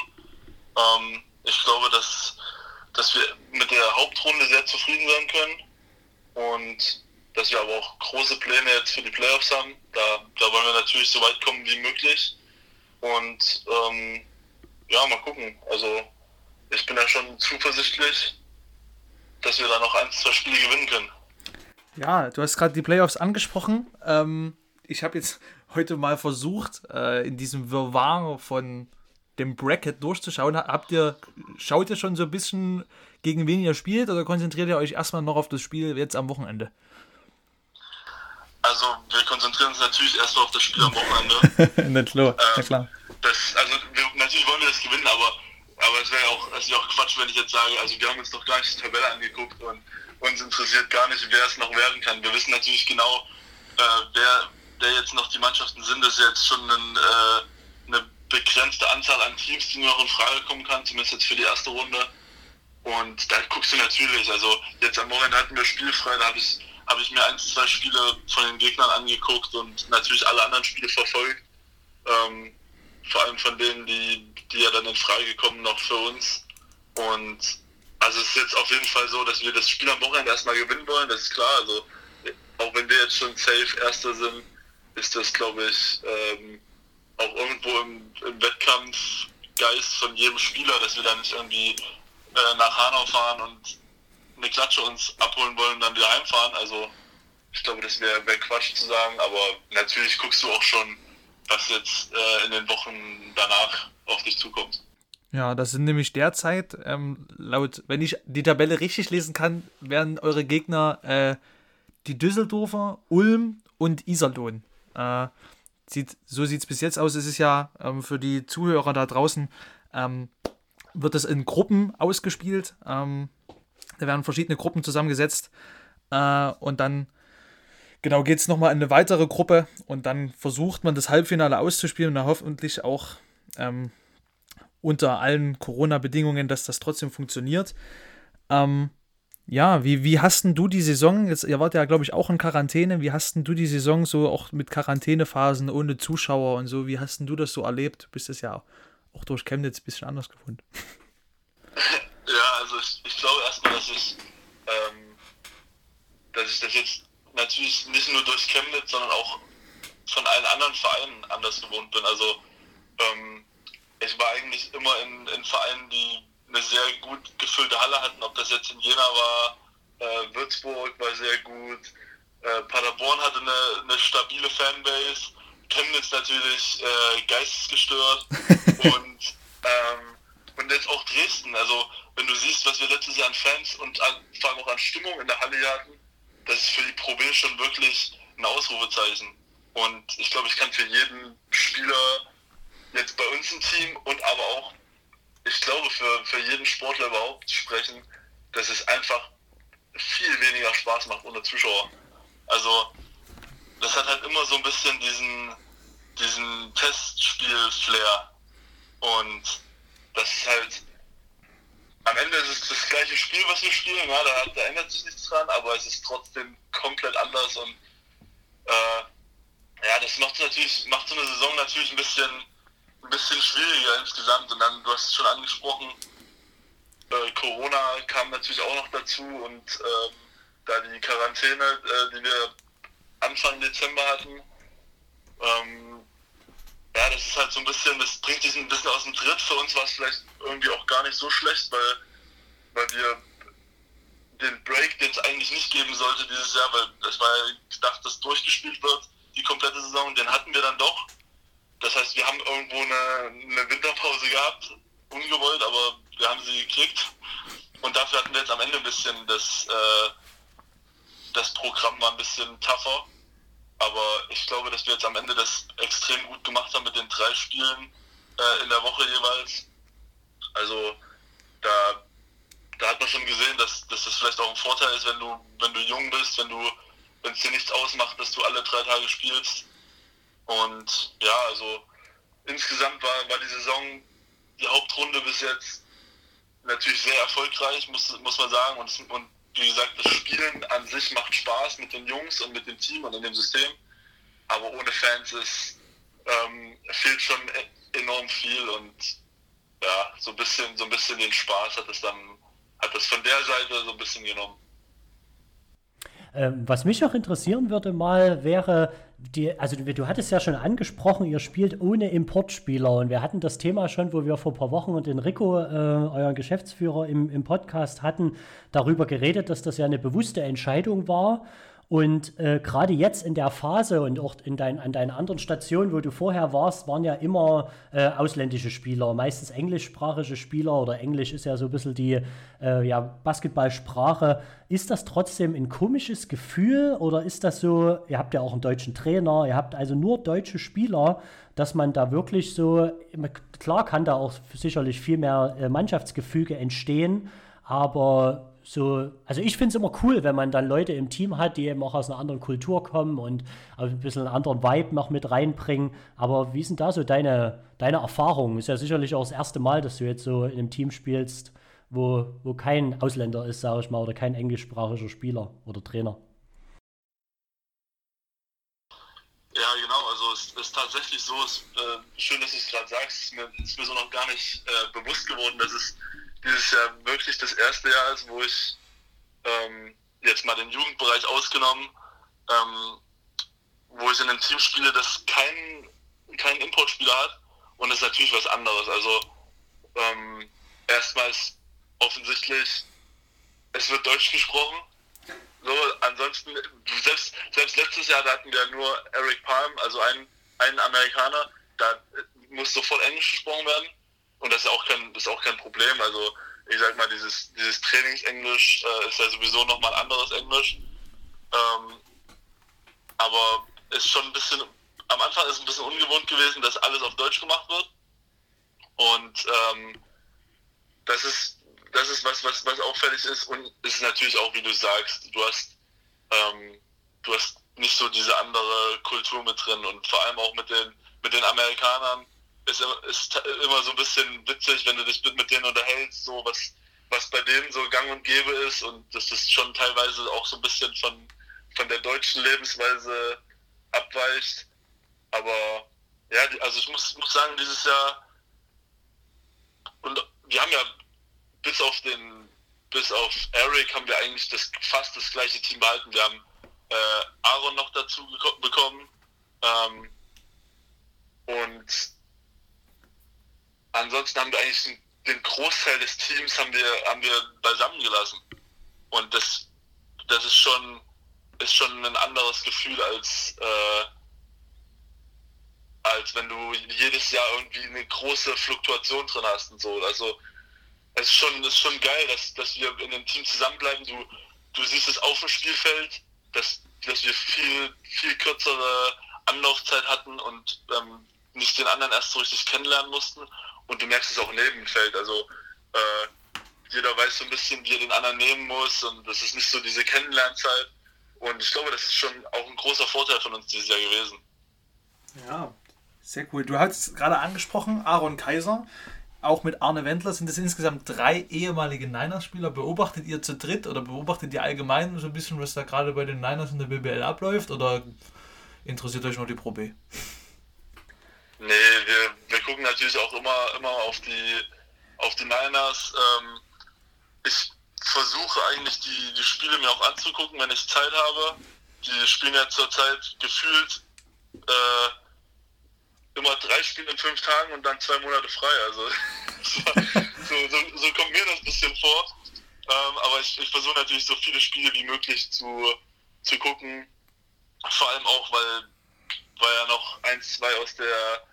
Speaker 4: Ähm, ich glaube, dass, dass wir mit der Hauptrunde sehr zufrieden sein können und dass wir aber auch große Pläne jetzt für die Playoffs haben. Da, da wollen wir natürlich so weit kommen wie möglich. Und ähm, ja, mal gucken. Also ich bin ja schon zuversichtlich, dass wir da noch ein, zwei Spiele gewinnen können.
Speaker 2: Ja, du hast gerade die Playoffs angesprochen. Ähm, ich habe jetzt *laughs* heute mal versucht, äh, in diesem Wirrwarr von dem Bracket durchzuschauen. Habt ihr, schaut ihr schon so ein bisschen, gegen wen ihr spielt, oder konzentriert ihr euch erstmal noch auf das Spiel jetzt am Wochenende?
Speaker 4: Also wir konzentrieren uns natürlich erstmal auf das Spiel am Wochenende. *laughs*
Speaker 2: Na klar,
Speaker 4: Ähm,
Speaker 2: na klar.
Speaker 4: Das, also wir, natürlich wollen wir das gewinnen, aber, aber es wäre ja auch, es wäre auch Quatsch, wenn ich jetzt sage, also wir haben uns noch gar nicht die Tabelle angeguckt und uns interessiert gar nicht, wer es noch werden kann. Wir wissen natürlich genau, äh, wer, wer jetzt noch die Mannschaften sind. Das ist jetzt schon ein, äh, eine begrenzte Anzahl an Teams, die nur noch in Frage kommen kann, zumindest jetzt für die erste Runde. Und da guckst du natürlich, also jetzt am Wochenende hatten wir spielfrei, da habe ich, hab ich mir ein, zwei Spiele von den Gegnern angeguckt und natürlich alle anderen Spiele verfolgt. Ähm, vor allem von denen, die, die ja dann in Frage kommen noch für uns. Und also es ist jetzt auf jeden Fall so, dass wir das Spiel am Wochenende erstmal gewinnen wollen, das ist klar. Also auch wenn wir jetzt schon safe Erster sind, ist das glaube ich ähm, auch irgendwo im, im Wettkampfgeist von jedem Spieler, dass wir da nicht irgendwie äh, nach Hanau fahren und eine Klatsche uns abholen wollen und dann wieder heimfahren. Also ich glaube, das wäre wär Quatsch zu sagen, aber natürlich guckst du auch schon was jetzt äh, in den Wochen danach auf dich zukommt.
Speaker 2: Ja, das sind nämlich derzeit, ähm, laut, wenn ich die Tabelle richtig lesen kann, werden eure Gegner äh, die Düsseldorfer, Ulm und Iserlohn. Äh, sieht, so sieht es bis jetzt aus. Es ist ja ähm, für die Zuhörer da draußen, ähm, wird es in Gruppen ausgespielt. Ähm, da werden verschiedene Gruppen zusammengesetzt äh, und dann genau geht es nochmal in eine weitere Gruppe und dann versucht man das Halbfinale auszuspielen und dann hoffentlich auch ähm, unter allen Corona-Bedingungen, dass das trotzdem funktioniert. Ähm, ja, wie, wie hast denn du die Saison, jetzt, ihr wart ja, glaube ich, auch in Quarantäne, wie hast denn du die Saison so auch mit Quarantänephasen ohne Zuschauer und so, wie hast denn du das so erlebt? Du bist es ja auch durch Chemnitz ein bisschen anders gefunden.
Speaker 4: Ja, also ich, ich glaube erstmal, dass ich, ähm, dass ich das jetzt natürlich nicht nur durch Chemnitz, sondern auch von allen anderen Vereinen anders gewohnt bin. Also ähm, ich war eigentlich immer in, in Vereinen, die eine sehr gut gefüllte Halle hatten, ob das jetzt in Jena war, äh, Würzburg war sehr gut, äh, Paderborn hatte eine, eine stabile Fanbase, Chemnitz natürlich äh, geistesgestört *laughs* und, ähm, und jetzt auch Dresden. Also wenn du siehst, was wir letztes Jahr an Fans und an, vor allem auch an Stimmung in der Halle hatten, das ist für die Pro B schon wirklich ein Ausrufezeichen. Und ich glaube, ich kann für jeden Spieler jetzt bei uns im Team und aber auch, ich glaube, für, für jeden Sportler überhaupt sprechen, dass es einfach viel weniger Spaß macht ohne Zuschauer. Also das hat halt immer so ein bisschen diesen, diesen Testspiel-Flair. Und das ist halt, am Ende ist es das gleiche Spiel, was wir spielen, ja, da, da ändert sich nichts dran, aber es ist trotzdem komplett anders und äh, ja, das macht natürlich, macht so eine Saison natürlich ein bisschen ein bisschen schwieriger insgesamt. Und dann, du hast es schon angesprochen, äh, Corona kam natürlich auch noch dazu und ähm, da die Quarantäne, äh, die wir Anfang Dezember hatten, ähm, ja, das ist halt so ein bisschen, das bringt dich ein bisschen aus dem Tritt. Für uns war es vielleicht irgendwie auch gar nicht so schlecht, weil, weil wir den Break, den es eigentlich nicht geben sollte dieses Jahr, weil es war ja gedacht, dass durchgespielt wird, die komplette Saison, den hatten wir dann doch. Das heißt, wir haben irgendwo eine, eine Winterpause gehabt, ungewollt, aber wir haben sie gekriegt. Und dafür hatten wir jetzt am Ende ein bisschen das, äh, das Programm war ein bisschen tougher. Aber ich glaube, dass wir jetzt am Ende das extrem gut gemacht haben mit den drei Spielen äh, in der Woche jeweils. Also da, da hat man schon gesehen, dass, dass das vielleicht auch ein Vorteil ist, wenn du, wenn du jung bist, wenn du, wenn es dir nichts ausmacht, dass du alle drei Tage spielst. Und ja, also insgesamt war, war die Saison, die Hauptrunde bis jetzt natürlich sehr erfolgreich, muss, muss man sagen. Und, und wie gesagt, das Spielen an sich macht Spaß mit den Jungs und mit dem Team und in dem System. Aber ohne Fans ist, ähm, fehlt schon e-, enorm viel und ja, so ein bisschen, so ein bisschen den Spaß hat es dann, hat es von der Seite so ein bisschen genommen.
Speaker 3: Ähm, was mich auch interessieren würde mal, wäre, die, also du, du, hattest ja schon angesprochen, ihr spielt ohne Importspieler. Und wir hatten das Thema schon, wo wir vor ein paar Wochen und den Rico, äh, euren Geschäftsführer, im, im Podcast hatten, darüber geredet, dass das ja eine bewusste Entscheidung war und äh, gerade jetzt in der Phase und auch in dein, an deinen anderen Stationen, wo du vorher warst, waren ja immer äh, ausländische Spieler, meistens englischsprachige Spieler oder Englisch ist ja so ein bisschen die äh, ja, Basketballsprache. Ist das trotzdem ein komisches Gefühl oder ist das so, ihr habt ja auch einen deutschen Trainer, ihr habt also nur deutsche Spieler, dass man da wirklich so, klar kann da auch sicherlich viel mehr äh, Mannschaftsgefüge entstehen, aber so, also ich finde es immer cool, wenn man dann Leute im Team hat, die eben auch aus einer anderen Kultur kommen und ein bisschen einen anderen Vibe noch mit reinbringen. Aber wie sind da so deine, deine Erfahrungen? Ist ja sicherlich auch das erste Mal, dass du jetzt so in einem Team spielst, wo, wo kein Ausländer ist, sage ich mal, oder kein englischsprachiger Spieler oder Trainer.
Speaker 4: Ja, genau, also es ist tatsächlich so, es, äh, schön, dass du es gerade sagst, es ist mir, ist mir so noch gar nicht äh, bewusst geworden, dass es dieses Jahr wirklich das erste Jahr ist, wo ich ähm, jetzt mal den Jugendbereich ausgenommen, ähm, wo ich in einem Team spiele, das keinen kein Importspieler hat und das ist natürlich was anderes. Also ähm, erstmals offensichtlich, es wird Deutsch gesprochen. So, ansonsten, selbst, selbst letztes Jahr da hatten wir nur Eric Palm, also einen einen Amerikaner, da muss sofort Englisch gesprochen werden. Und das ist auch kein, ist auch kein Problem. Also ich sag mal, dieses, dieses Trainingsenglisch äh, ist ja sowieso nochmal anderes Englisch. Ähm, aber ist schon ein bisschen, am Anfang ist es ein bisschen ungewohnt gewesen, dass alles auf Deutsch gemacht wird. Und ähm, das ist, das ist was, was, was auffällig ist. Und es ist natürlich auch, wie du sagst, du hast, ähm, du hast nicht so diese andere Kultur mit drin und vor allem auch mit den, mit den Amerikanern ist, ist immer so ein bisschen witzig, wenn du dich mit denen unterhältst, so was, was bei denen so gang und gäbe ist und das ist schon teilweise auch so ein bisschen von, von der deutschen Lebensweise abweicht. Aber ja, also ich muss, muss sagen, dieses Jahr und wir haben ja bis auf den bis auf Eric haben wir eigentlich das fast das gleiche Team behalten. Wir haben äh, Aaron noch dazu bekommen ähm, und ansonsten haben wir eigentlich den Großteil des Teams haben wir, haben wir beisammen gelassen. Und das, das ist schon, ist schon ein anderes Gefühl als, äh, als wenn du jedes Jahr irgendwie eine große Fluktuation drin hast und so. Also es ist schon, ist schon geil, dass, dass wir in dem Team zusammenbleiben. Du, du siehst es auf dem Spielfeld, dass, dass wir viel, viel kürzere Anlaufzeit hatten und ähm, nicht den anderen erst so richtig kennenlernen mussten und du merkst es auch neben dem Feld. Also äh, jeder weiß so ein bisschen, wie er den anderen nehmen muss und das ist nicht so diese Kennenlernzeit. Und ich glaube, das ist schon auch ein großer Vorteil von uns dieses Jahr gewesen.
Speaker 2: Ja, sehr cool. Du hast gerade angesprochen, Aaron Kaiser. Auch mit Arne Wendler sind es insgesamt drei ehemalige Niners-Spieler. Beobachtet ihr zu dritt oder beobachtet ihr allgemein so ein bisschen, was da gerade bei den Niners in der BBL abläuft? Oder interessiert euch nur die Pro B?
Speaker 4: Nee, wir, wir gucken natürlich auch immer, immer auf die, auf die Niners. Ähm, ich versuche eigentlich die, die Spiele mir auch anzugucken, wenn ich Zeit habe. Die spielen ja zurzeit gefühlt äh, immer drei Spiele in fünf Tagen und dann zwei Monate frei. Also *laughs* so, so, so, kommt mir das ein bisschen vor. Ähm, aber ich, ich versuche natürlich so viele Spiele wie möglich zu, zu gucken. Vor allem auch, weil, weil ja noch eins, zwei aus der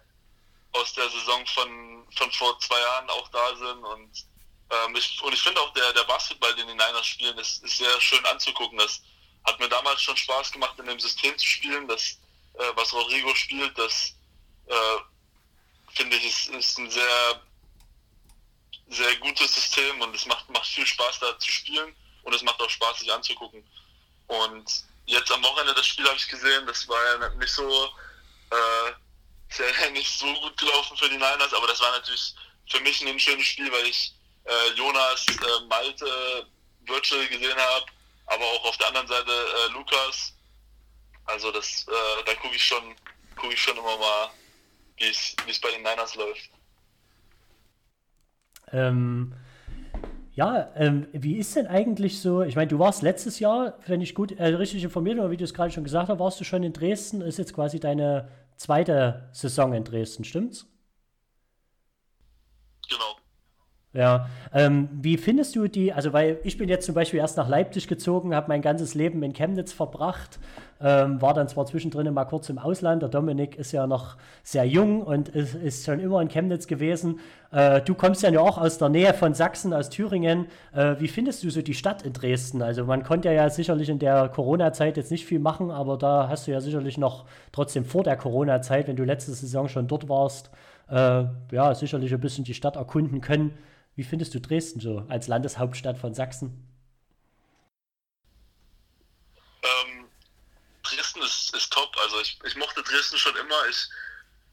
Speaker 4: aus der Saison von, von vor zwei Jahren auch da sind. Und, ähm, ich, ich finde auch, der, der Basketball, den die Niners spielen, ist, ist sehr schön anzugucken. Das hat mir damals schon Spaß gemacht, in dem System zu spielen. Das, äh, was Rodrigo spielt, das äh, finde ich, ist, ist ein sehr, sehr gutes System und es macht, macht viel Spaß, da zu spielen und es macht auch Spaß, sich anzugucken. Und jetzt am Wochenende das Spiel habe ich gesehen, das war ja nicht so äh, ist ja *laughs* nicht so gut gelaufen für die Niners, aber das war natürlich für mich ein schönes Spiel, weil ich äh, Jonas, äh, Malte, Virtual gesehen habe, aber auch auf der anderen Seite äh, Lukas. Also das, äh, da gucke ich schon, gucke ich schon immer mal, wie es bei den Niners läuft.
Speaker 3: Ähm, ja, ähm, wie ist denn eigentlich so? Ich meine, du warst letztes Jahr, wenn ich gut äh, richtig informiert bin, wie du es gerade schon gesagt hast, warst du schon in Dresden. Ist jetzt quasi deine zweite Saison in Dresden, stimmt's?
Speaker 4: Genau.
Speaker 3: Ja, ähm, wie findest du die, also weil ich bin jetzt zum Beispiel erst nach Leipzig gezogen, habe mein ganzes Leben in Chemnitz verbracht, ähm, war dann zwar zwischendrin mal kurz im Ausland, der Dominik ist ja noch sehr jung und ist, ist schon immer in Chemnitz gewesen. Äh, du kommst ja auch aus der Nähe von Sachsen, aus Thüringen. Äh, wie findest du so die Stadt in Dresden? Also man konnte ja sicherlich in der Corona-Zeit jetzt nicht viel machen, aber da hast du ja sicherlich noch trotzdem vor der Corona-Zeit, wenn du letzte Saison schon dort warst, äh, ja, sicherlich ein bisschen die Stadt erkunden können. Wie findest du Dresden so als Landeshauptstadt von Sachsen?
Speaker 4: Ähm, Dresden ist, top. Also ich, ich mochte Dresden schon immer. Ich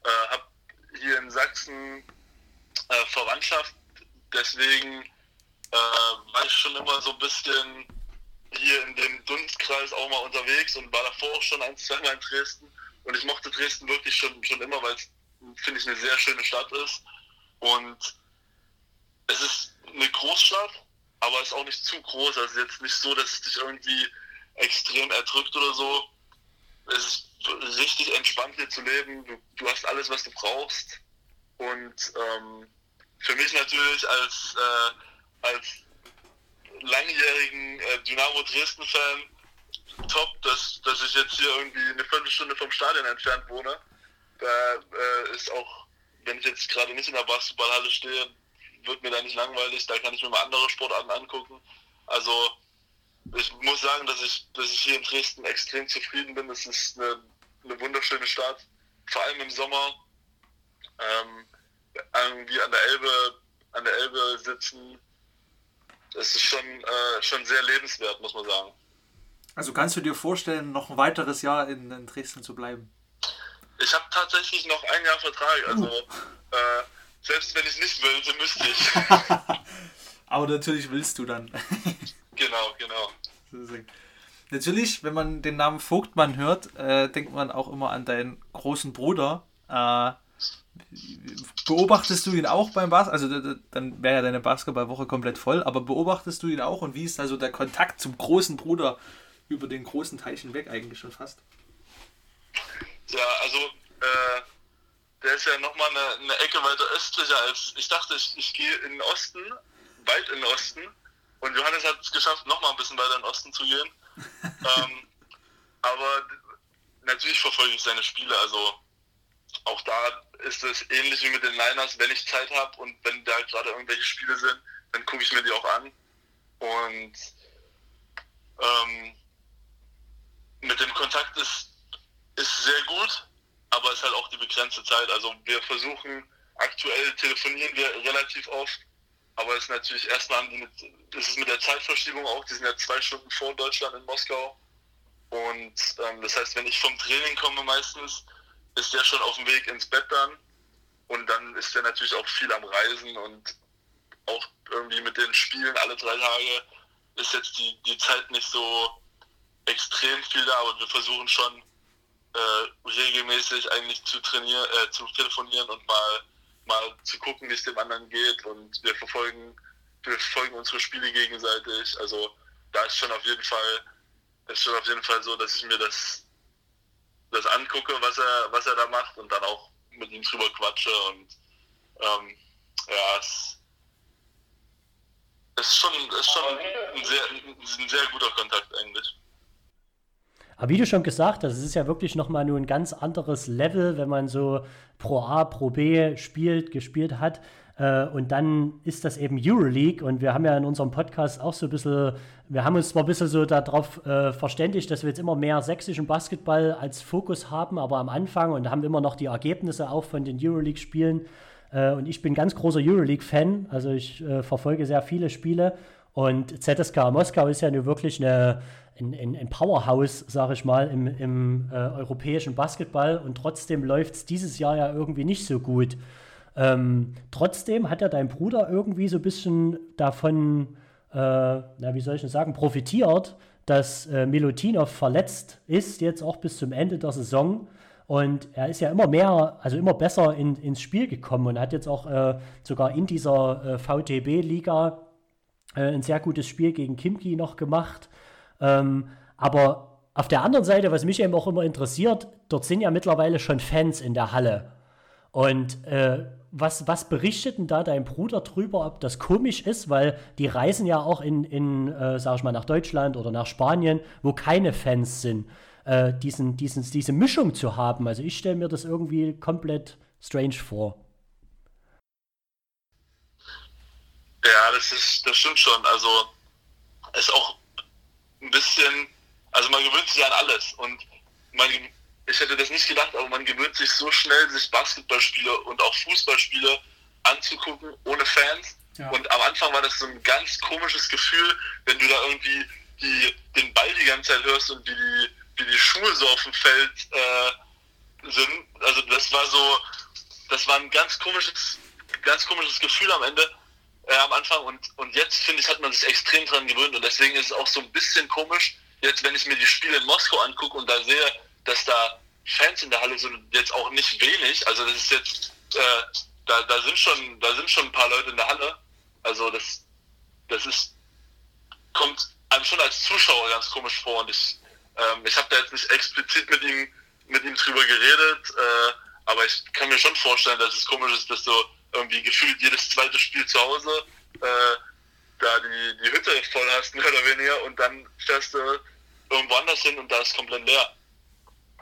Speaker 4: äh, habe hier in Sachsen äh, Verwandtschaft. Deswegen äh, war ich schon immer so ein bisschen hier in dem Dunstkreis auch mal unterwegs und war davor auch schon ein, zweimal in Dresden. Und ich mochte Dresden wirklich schon, schon immer, weil es, finde ich, eine sehr schöne Stadt ist. Und es ist eine Großstadt, aber es ist auch nicht zu groß. Also jetzt nicht so, dass es dich irgendwie extrem erdrückt oder so. Es ist richtig entspannt hier zu leben. Du, du hast alles, was du brauchst. Und ähm, für mich natürlich als, äh, als langjährigen äh, Dynamo Dresden-Fan top, dass, dass ich jetzt hier irgendwie eine Viertelstunde vom Stadion entfernt wohne. da äh, ist auch, wenn ich jetzt gerade nicht in der Basketballhalle stehe, wird mir da nicht langweilig, da kann ich mir mal andere Sportarten angucken. Also ich muss sagen, dass ich, dass ich hier in Dresden extrem zufrieden bin. Es ist eine, eine wunderschöne Stadt, vor allem im Sommer. Ähm, irgendwie an der Elbe, an der Elbe sitzen. Das ist schon, äh, schon sehr lebenswert, muss man sagen.
Speaker 2: Also kannst du dir vorstellen, noch ein weiteres Jahr in, in Dresden zu bleiben?
Speaker 4: Ich habe tatsächlich noch ein Jahr Vertrag. Also äh, selbst wenn ich nicht will, so müsste ich. *laughs*
Speaker 2: Aber natürlich willst du dann. *laughs*
Speaker 4: genau, genau.
Speaker 2: Natürlich, wenn man den Namen Vogtmann hört, äh, denkt man auch immer an deinen großen Bruder. Äh, beobachtest du ihn auch beim Basketball? Also dann wäre ja deine Basketballwoche komplett voll, aber beobachtest du ihn auch und wie ist also der Kontakt zum großen Bruder über den großen Teich hinweg eigentlich schon fast?
Speaker 4: Ja, also äh, der ist ja nochmal eine, eine Ecke weiter östlicher als ich dachte, ich, ich gehe in den Osten, weit in den Osten und Johannes hat es geschafft, nochmal ein bisschen weiter in den Osten zu gehen. *laughs* ähm, aber natürlich verfolge ich seine Spiele, also auch da ist es ähnlich wie mit den Niners, wenn ich Zeit habe und wenn da gerade irgendwelche Spiele sind, dann gucke ich mir die auch an. Und ähm, mit dem Kontakt ist, ist sehr gut, aber es ist halt auch die begrenzte Zeit. Also wir versuchen, aktuell telefonieren wir relativ oft, aber es ist natürlich erstmal mit, ist es mit der Zeitverschiebung auch, die sind ja zwei Stunden vor Deutschland in Moskau. Und ähm, das heißt, wenn ich vom Training komme meistens, ist der schon auf dem Weg ins Bett dann. Und dann ist der natürlich auch viel am Reisen und auch irgendwie mit den Spielen alle drei Tage ist jetzt die, die Zeit nicht so extrem viel da, aber wir versuchen schon äh, regelmäßig eigentlich zu trainieren, äh, zu telefonieren und mal, mal zu gucken, wie es dem anderen geht. Und wir verfolgen, wir verfolgen unsere Spiele gegenseitig. Also da ist schon auf jeden Fall, ist schon auf jeden Fall so, dass ich mir das das angucke, was er, was er da macht und dann auch mit ihm drüber quatsche und ähm, ja, es ist schon, ist schon ein, sehr, ein sehr guter Kontakt eigentlich.
Speaker 3: Aber wie du schon gesagt hast, es ist ja wirklich nochmal nur ein ganz anderes Level, wenn man so Pro A, Pro B spielt, gespielt hat. Äh, und dann ist das eben Euroleague. Und wir haben ja in unserem Podcast auch so ein bisschen, wir haben uns zwar ein bisschen so darauf äh, verständigt, dass wir jetzt immer mehr sächsischen Basketball als Fokus haben, aber am Anfang und haben immer noch die Ergebnisse auch von den Euroleague-Spielen. Äh, und ich bin ganz großer Euroleague-Fan, also ich äh, verfolge sehr viele Spiele. Und ZSK Moskau ist ja nun wirklich eine, ein, ein Powerhouse, sage ich mal, im, im äh, europäischen Basketball. Und trotzdem läuft es dieses Jahr ja irgendwie nicht so gut. Ähm, trotzdem hat ja dein Bruder irgendwie so ein bisschen davon, äh, na, wie soll ich denn sagen, profitiert, dass äh, Milutinov verletzt ist, jetzt auch bis zum Ende der Saison. Und er ist ja immer mehr, also immer besser in, ins Spiel gekommen und hat jetzt auch äh, sogar in dieser äh, VTB-Liga äh, ein sehr gutes Spiel gegen Kimki noch gemacht. Ähm, aber auf der anderen Seite, was mich eben auch immer interessiert, dort sind ja mittlerweile schon Fans in der Halle. Und äh, was, was berichtet denn da dein Bruder drüber, ob das komisch ist? Weil die reisen ja auch in, in äh, sag ich mal, nach Deutschland oder nach Spanien, wo keine Fans sind, äh, diesen, diesen, diese Mischung zu haben. Also ich stelle mir das irgendwie komplett strange vor.
Speaker 4: Ja, das ist, das stimmt schon. Also es ist auch ein bisschen, also man gewöhnt sich an alles und man ich hätte das nicht gedacht, aber man gewöhnt sich so schnell, sich Basketballspiele und auch Fußballspiele anzugucken ohne Fans. Ja. Und am Anfang war das so ein ganz komisches Gefühl, wenn du da irgendwie die, den Ball die ganze Zeit hörst und wie die, wie die Schuhe so auf dem Feld äh, sind. Also das war so, das war ein ganz komisches, ganz komisches Gefühl am Ende, äh, am Anfang. Und, und jetzt, finde ich, hat man sich extrem dran gewöhnt. Und deswegen ist es auch so ein bisschen komisch, jetzt wenn ich mir die Spiele in Moskau angucke und da sehe, dass da Fans in der Halle sind jetzt auch nicht wenig. Also das ist jetzt, äh, da, da sind schon, da sind schon ein paar Leute in der Halle. Also das, das ist, kommt einem schon als Zuschauer ganz komisch vor. Und ich, ähm, ich habe da jetzt nicht explizit mit ihm, mit ihm drüber geredet, äh, aber ich kann mir schon vorstellen, dass es komisch ist, dass du irgendwie gefühlt jedes zweite Spiel zu Hause äh, da die, die Hütte voll hast, mehr oder weniger, und dann fährst du irgendwo anders hin und da ist komplett leer.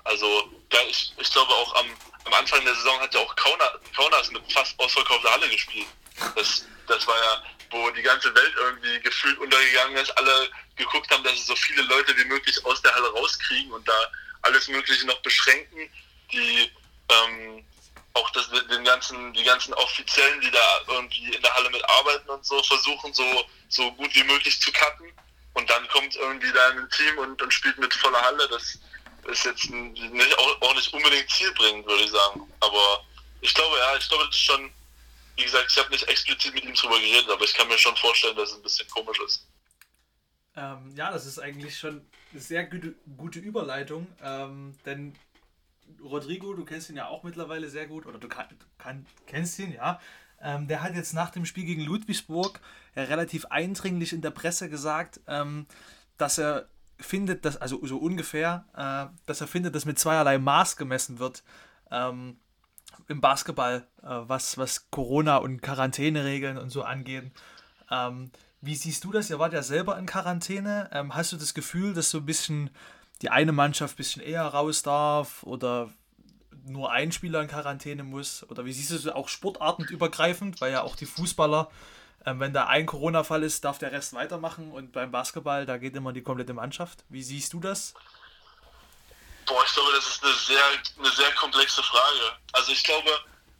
Speaker 4: Also da ich, ich glaube auch am, am Anfang der Saison hat ja auch Kaunas mit fast ausverkaufter Halle gespielt. Das, das war ja, wo die ganze Welt irgendwie gefühlt untergegangen ist, alle geguckt haben, dass sie so viele Leute wie möglich aus der Halle rauskriegen und da alles Mögliche noch beschränken. Die ähm, auch das, den ganzen, die ganzen Offiziellen, die da irgendwie in der Halle mitarbeiten und so, versuchen so, so gut wie möglich zu cutten. Und dann kommt irgendwie da ein Team und, und spielt mit voller Halle. Das ist jetzt nicht, auch, auch nicht unbedingt zielbringend, würde ich sagen. Aber ich glaube, ja, ich glaube, das ist schon, wie gesagt, ich habe nicht explizit mit ihm drüber geredet, aber ich kann mir schon vorstellen, dass es ein bisschen komisch ist.
Speaker 2: Ähm, ja, das ist eigentlich schon eine sehr gute, gute Überleitung, ähm, denn Rodrigo, du kennst ihn ja auch mittlerweile sehr gut, oder du kann, kann, kennst ihn, ja. Ähm, der hat jetzt nach dem Spiel gegen Ludwigsburg ja relativ eindringlich in der Presse gesagt, ähm, dass er findet, dass, also so ungefähr, äh, dass er findet, dass mit zweierlei Maß gemessen wird ähm, im Basketball, äh, was, was Corona und Quarantäneregeln und so angehen. Ähm, wie siehst du das? Ihr wart ja selber in Quarantäne. Ähm, hast du das Gefühl, dass so ein bisschen die eine Mannschaft ein bisschen eher raus darf oder nur ein Spieler in Quarantäne muss? Oder wie siehst du es auch sportartenübergreifend, weil ja auch die Fußballer, ähm, wenn da ein Corona-Fall ist, darf der Rest weitermachen und beim Basketball, da geht immer die komplette Mannschaft. Wie siehst du das?
Speaker 4: Boah, ich glaube, das ist eine sehr, eine sehr komplexe Frage. Also ich glaube,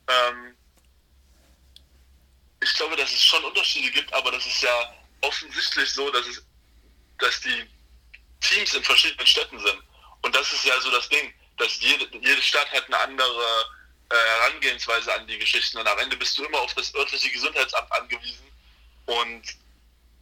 Speaker 4: ähm, ich glaube, dass es schon Unterschiede gibt, aber das ist ja offensichtlich so, dass es, dass die Teams in verschiedenen Städten sind. Und das ist ja so das Ding, dass jede, jede Stadt hat eine andere äh, Herangehensweise an die Geschichten und am Ende bist du immer auf das örtliche Gesundheitsamt angewiesen und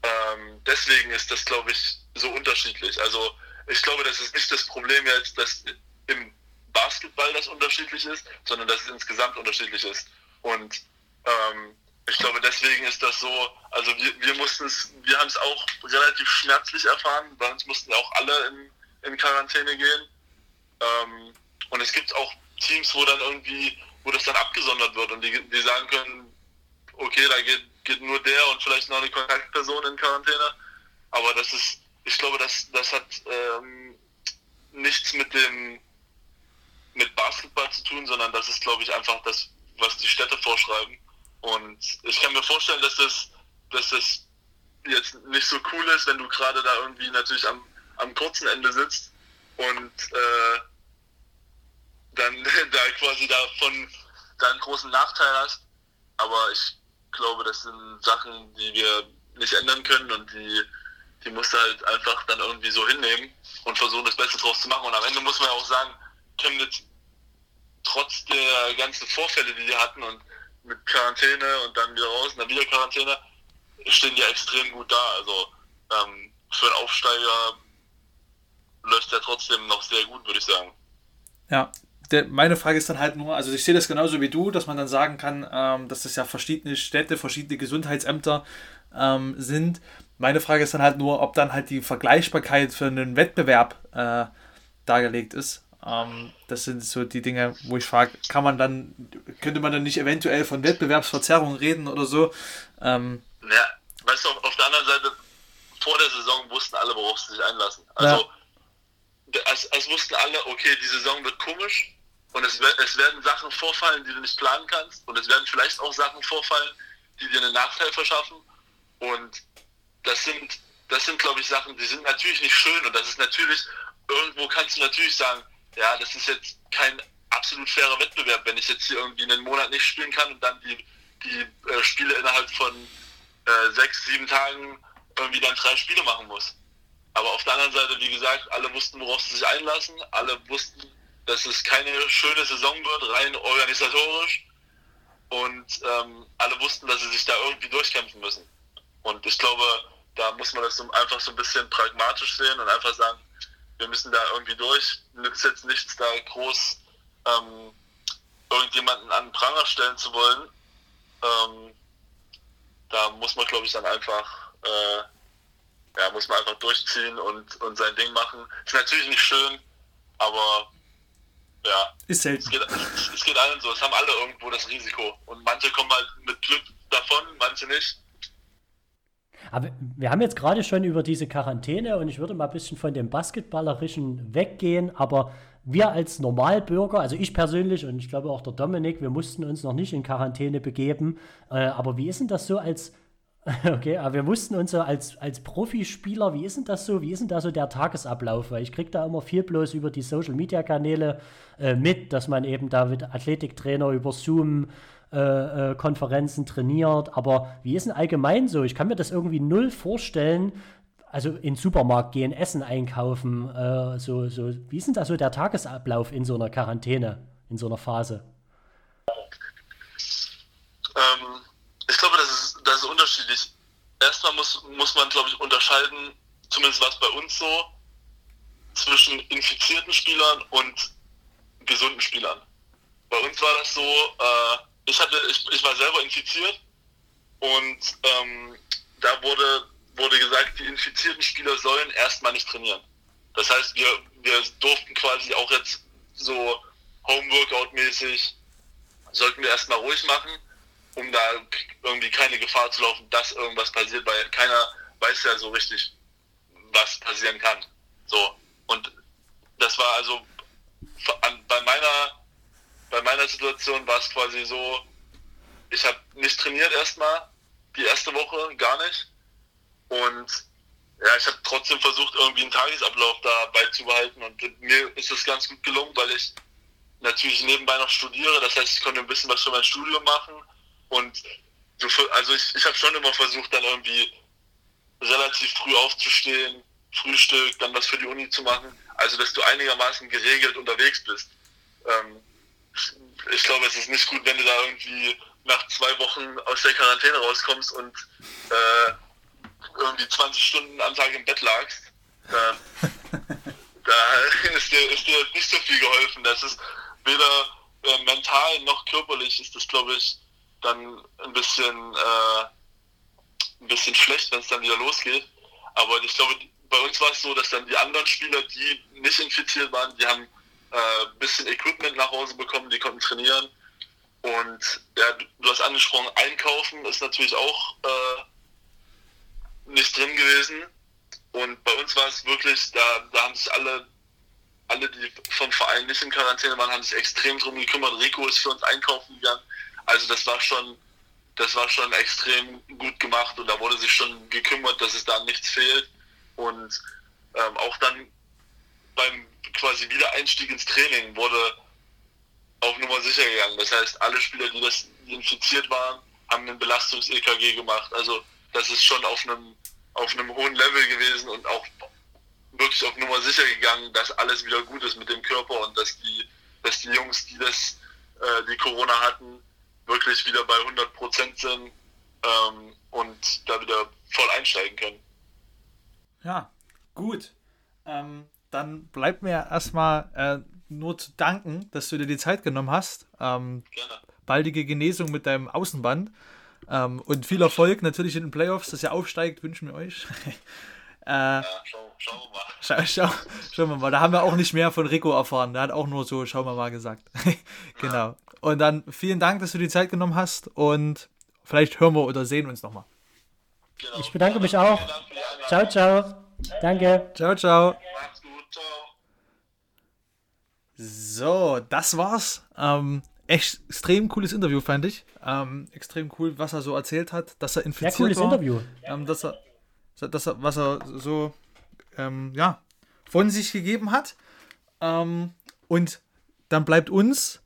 Speaker 4: ähm, deswegen ist das, glaube ich, so unterschiedlich. Also ich glaube, das ist nicht das Problem jetzt, dass im Basketball das unterschiedlich ist, sondern dass es insgesamt unterschiedlich ist. Und ähm, ich glaube, deswegen ist das so, also wir, wir mussten es, wir haben es auch relativ schmerzlich erfahren, bei uns mussten auch alle in, in Quarantäne gehen. Ähm, und es gibt auch Teams, wo dann irgendwie, wo das dann abgesondert wird und die, die sagen können, okay, da geht, geht nur der und vielleicht noch eine Kontaktperson in Quarantäne. Aber das ist, ich glaube, das, das hat ähm, nichts mit dem mit Basketball zu tun, sondern das ist, glaube ich, einfach das, was die Städte vorschreiben. Und ich kann mir vorstellen, dass das, dass das jetzt nicht so cool ist, wenn du gerade da irgendwie natürlich am, am kurzen Ende sitzt und äh, dann *laughs* da quasi davon da einen großen Nachteil hast. Aber ich glaube, das sind Sachen, die wir nicht ändern können und die, die musst du halt einfach dann irgendwie so hinnehmen und versuchen, das Beste draus zu machen. Und am Ende muss man ja auch sagen, Chemnitz, trotz der ganzen Vorfälle, die wir hatten und mit Quarantäne und dann wieder raus und dann wieder Quarantäne, stehen die extrem gut da. Also ähm, für einen Aufsteiger läuft der trotzdem noch sehr gut, würde ich sagen.
Speaker 2: Ja, der, meine Frage ist dann halt nur, also ich sehe das genauso wie du, dass man dann sagen kann, ähm, dass das ja verschiedene Städte, verschiedene Gesundheitsämter ähm, sind. Meine Frage ist dann halt nur, ob dann halt die Vergleichbarkeit für einen Wettbewerb äh, dargelegt ist. Ähm, das sind so die Dinge, wo ich frage, kann man dann, könnte man dann nicht eventuell von Wettbewerbsverzerrung reden oder so?
Speaker 4: Ähm, ja, weißt du, auf der anderen Seite, vor der Saison wussten alle, worauf sie sich einlassen. Also, ja. es, es, wussten alle, okay, die Saison wird komisch und es, es werden Sachen vorfallen, die du nicht planen kannst und es werden vielleicht auch Sachen vorfallen, die dir einen Nachteil verschaffen und das sind, das sind, glaube ich, Sachen, die sind natürlich nicht schön und das ist natürlich, irgendwo kannst du natürlich sagen, ja, das ist jetzt kein absolut fairer Wettbewerb, wenn ich jetzt hier irgendwie einen Monat nicht spielen kann und dann die, die äh, Spiele innerhalb von äh, sechs, sieben Tagen irgendwie dann drei Spiele machen muss. Aber auf der anderen Seite, wie gesagt, alle wussten, worauf sie sich einlassen, alle wussten, dass es keine schöne Saison wird, rein organisatorisch. Und ähm, alle wussten, dass sie sich da irgendwie durchkämpfen müssen. Und ich glaube, da muss man das einfach so ein bisschen pragmatisch sehen und einfach sagen, wir müssen da irgendwie durch. Nützt jetzt nichts, da groß ähm, irgendjemanden an den Pranger stellen zu wollen. Ähm, da muss man, glaube ich, dann einfach, äh, ja, muss man einfach durchziehen und, und sein Ding machen. Ist natürlich nicht schön, aber ja.
Speaker 2: Ist selten.
Speaker 4: Es geht, es geht allen so. Es haben alle irgendwo das Risiko. Und manche kommen halt mit Glück davon, manche nicht.
Speaker 3: Aber wir haben jetzt gerade schon über diese Quarantäne und ich würde mal ein bisschen von dem Basketballerischen weggehen, aber wir als Normalbürger, also ich persönlich und ich glaube auch der Dominik, wir mussten uns noch nicht in Quarantäne begeben. Äh, aber wie ist denn das so als, *laughs* okay, aber wir mussten uns so als, als Profispieler, wie ist denn das so, wie ist denn da so der Tagesablauf? Weil ich kriege da immer viel bloß über die Social-Media-Kanäle äh, mit, dass man eben da mit Athletiktrainer über Zoom äh, äh, Konferenzen trainiert. Aber wie ist denn allgemein so? Ich kann mir das irgendwie null vorstellen, also in den Supermarkt gehen, Essen einkaufen, äh, so, so, wie ist denn da so der Tagesablauf in so einer Quarantäne, in so einer Phase?
Speaker 4: Ähm, ich glaube, das ist, das ist unterschiedlich. Erstmal muss, muss man, glaube ich, unterscheiden, zumindest war es bei uns so, zwischen infizierten Spielern und gesunden Spielern. Bei uns war das so, äh, ich, hatte, ich, ich war selber infiziert und ähm, da wurde wurde gesagt, die infizierten Spieler sollen erstmal nicht trainieren. Das heißt, wir, wir durften quasi auch jetzt so Homeworkout-mäßig, sollten wir erstmal ruhig machen, um da irgendwie keine Gefahr zu laufen, dass irgendwas passiert, weil keiner weiß ja so richtig, was passieren kann. So. Und das war also bei meiner, bei meiner Situation war es quasi so, ich habe nicht trainiert erstmal, die erste Woche gar nicht. Und ja, ich habe trotzdem versucht, irgendwie einen Tagesablauf da beizubehalten. Und mir ist das ganz gut gelungen, weil ich natürlich nebenbei noch studiere. Das heißt, ich konnte ein bisschen was für mein Studium machen. Und also ich, ich habe schon immer versucht, dann irgendwie relativ früh aufzustehen, Frühstück, dann was für die Uni zu machen. Also, dass du einigermaßen geregelt unterwegs bist. Ähm, ich glaube, es ist nicht gut, wenn du da irgendwie nach zwei Wochen aus der Quarantäne rauskommst und äh, irgendwie 20 Stunden am Tag im Bett lagst, da, *laughs* da ist, dir, ist dir nicht so viel geholfen. Das ist weder äh, mental noch körperlich ist das, glaube ich, dann ein bisschen, äh, ein bisschen schlecht, wenn es dann wieder losgeht. Aber ich glaube, bei uns war es so, dass dann die anderen Spieler, die nicht infiziert waren, die haben äh, bisschen Equipment nach Hause bekommen, die konnten trainieren. Und ja, du hast angesprochen, einkaufen ist natürlich auch äh, nicht drin gewesen. Und bei uns war es wirklich, da, da haben sich alle, alle, die vom Verein nicht in Quarantäne waren, haben sich extrem drum gekümmert. Rico ist für uns einkaufen gegangen. Also das war schon, das war schon extrem gut gemacht und da wurde sich schon gekümmert, dass es da nichts fehlt. Und ähm, auch dann beim quasi Wiedereinstieg ins Training wurde auf Nummer sicher gegangen. Das heißt, alle Spieler, die das infiziert waren, haben einen Belastungs-EKG gemacht. Also das ist schon auf einem, auf einem hohen Level gewesen und auch wirklich auf Nummer sicher gegangen, dass alles wieder gut ist mit dem Körper und dass die, dass die Jungs, die das, äh, die Corona hatten, wirklich wieder bei 100 Prozent sind ähm, und da wieder voll einsteigen können.
Speaker 2: Ja, gut. Ähm, dann bleibt mir erstmal äh, nur zu danken, dass du dir die Zeit genommen hast. Ähm, Gerne. Baldige Genesung mit deinem Außenband. Ähm, und viel Erfolg natürlich in den Playoffs, dass ihr aufsteigt, wünschen wir euch. *laughs*
Speaker 4: äh, ja, schau, schauen wir mal.
Speaker 2: Schau, schau, schauen wir mal. Da haben wir auch nicht mehr von Rico erfahren. Der hat auch nur so, schauen wir mal gesagt. *laughs* genau. Und dann vielen Dank, dass du die Zeit genommen hast und vielleicht hören wir oder sehen uns nochmal.
Speaker 3: Genau. Ich bedanke mich auch. Ciao, ciao. Danke.
Speaker 2: Ciao, ciao. Ciao. So, das war's. Ähm, echt extrem cooles Interview, fand ich. Ähm, extrem cool, was er so erzählt hat, dass er infiziert Sehr cooles war. Interview. Ähm, dass er, dass er, was er so ähm, ja, von sich gegeben hat. Ähm, und dann bleibt uns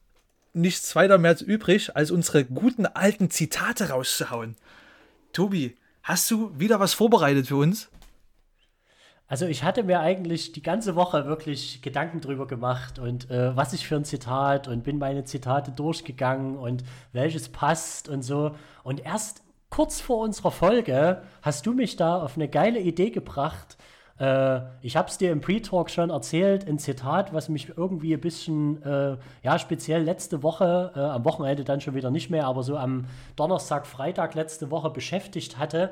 Speaker 2: nichts weiter mehr übrig, als unsere guten alten Zitate rauszuhauen. Tobi, hast du wieder was vorbereitet für uns?
Speaker 3: Also ich hatte mir eigentlich die ganze Woche wirklich Gedanken drüber gemacht und äh, was ich für ein Zitat und bin meine Zitate durchgegangen und welches passt und so. Und erst kurz vor unserer Folge hast du mich da auf eine geile Idee gebracht. Äh, ich habe es dir im Pre-Talk schon erzählt, ein Zitat, was mich irgendwie ein bisschen, äh, ja, speziell letzte Woche, äh, am Wochenende dann schon wieder nicht mehr, aber so am Donnerstag, Freitag letzte Woche beschäftigt hatte.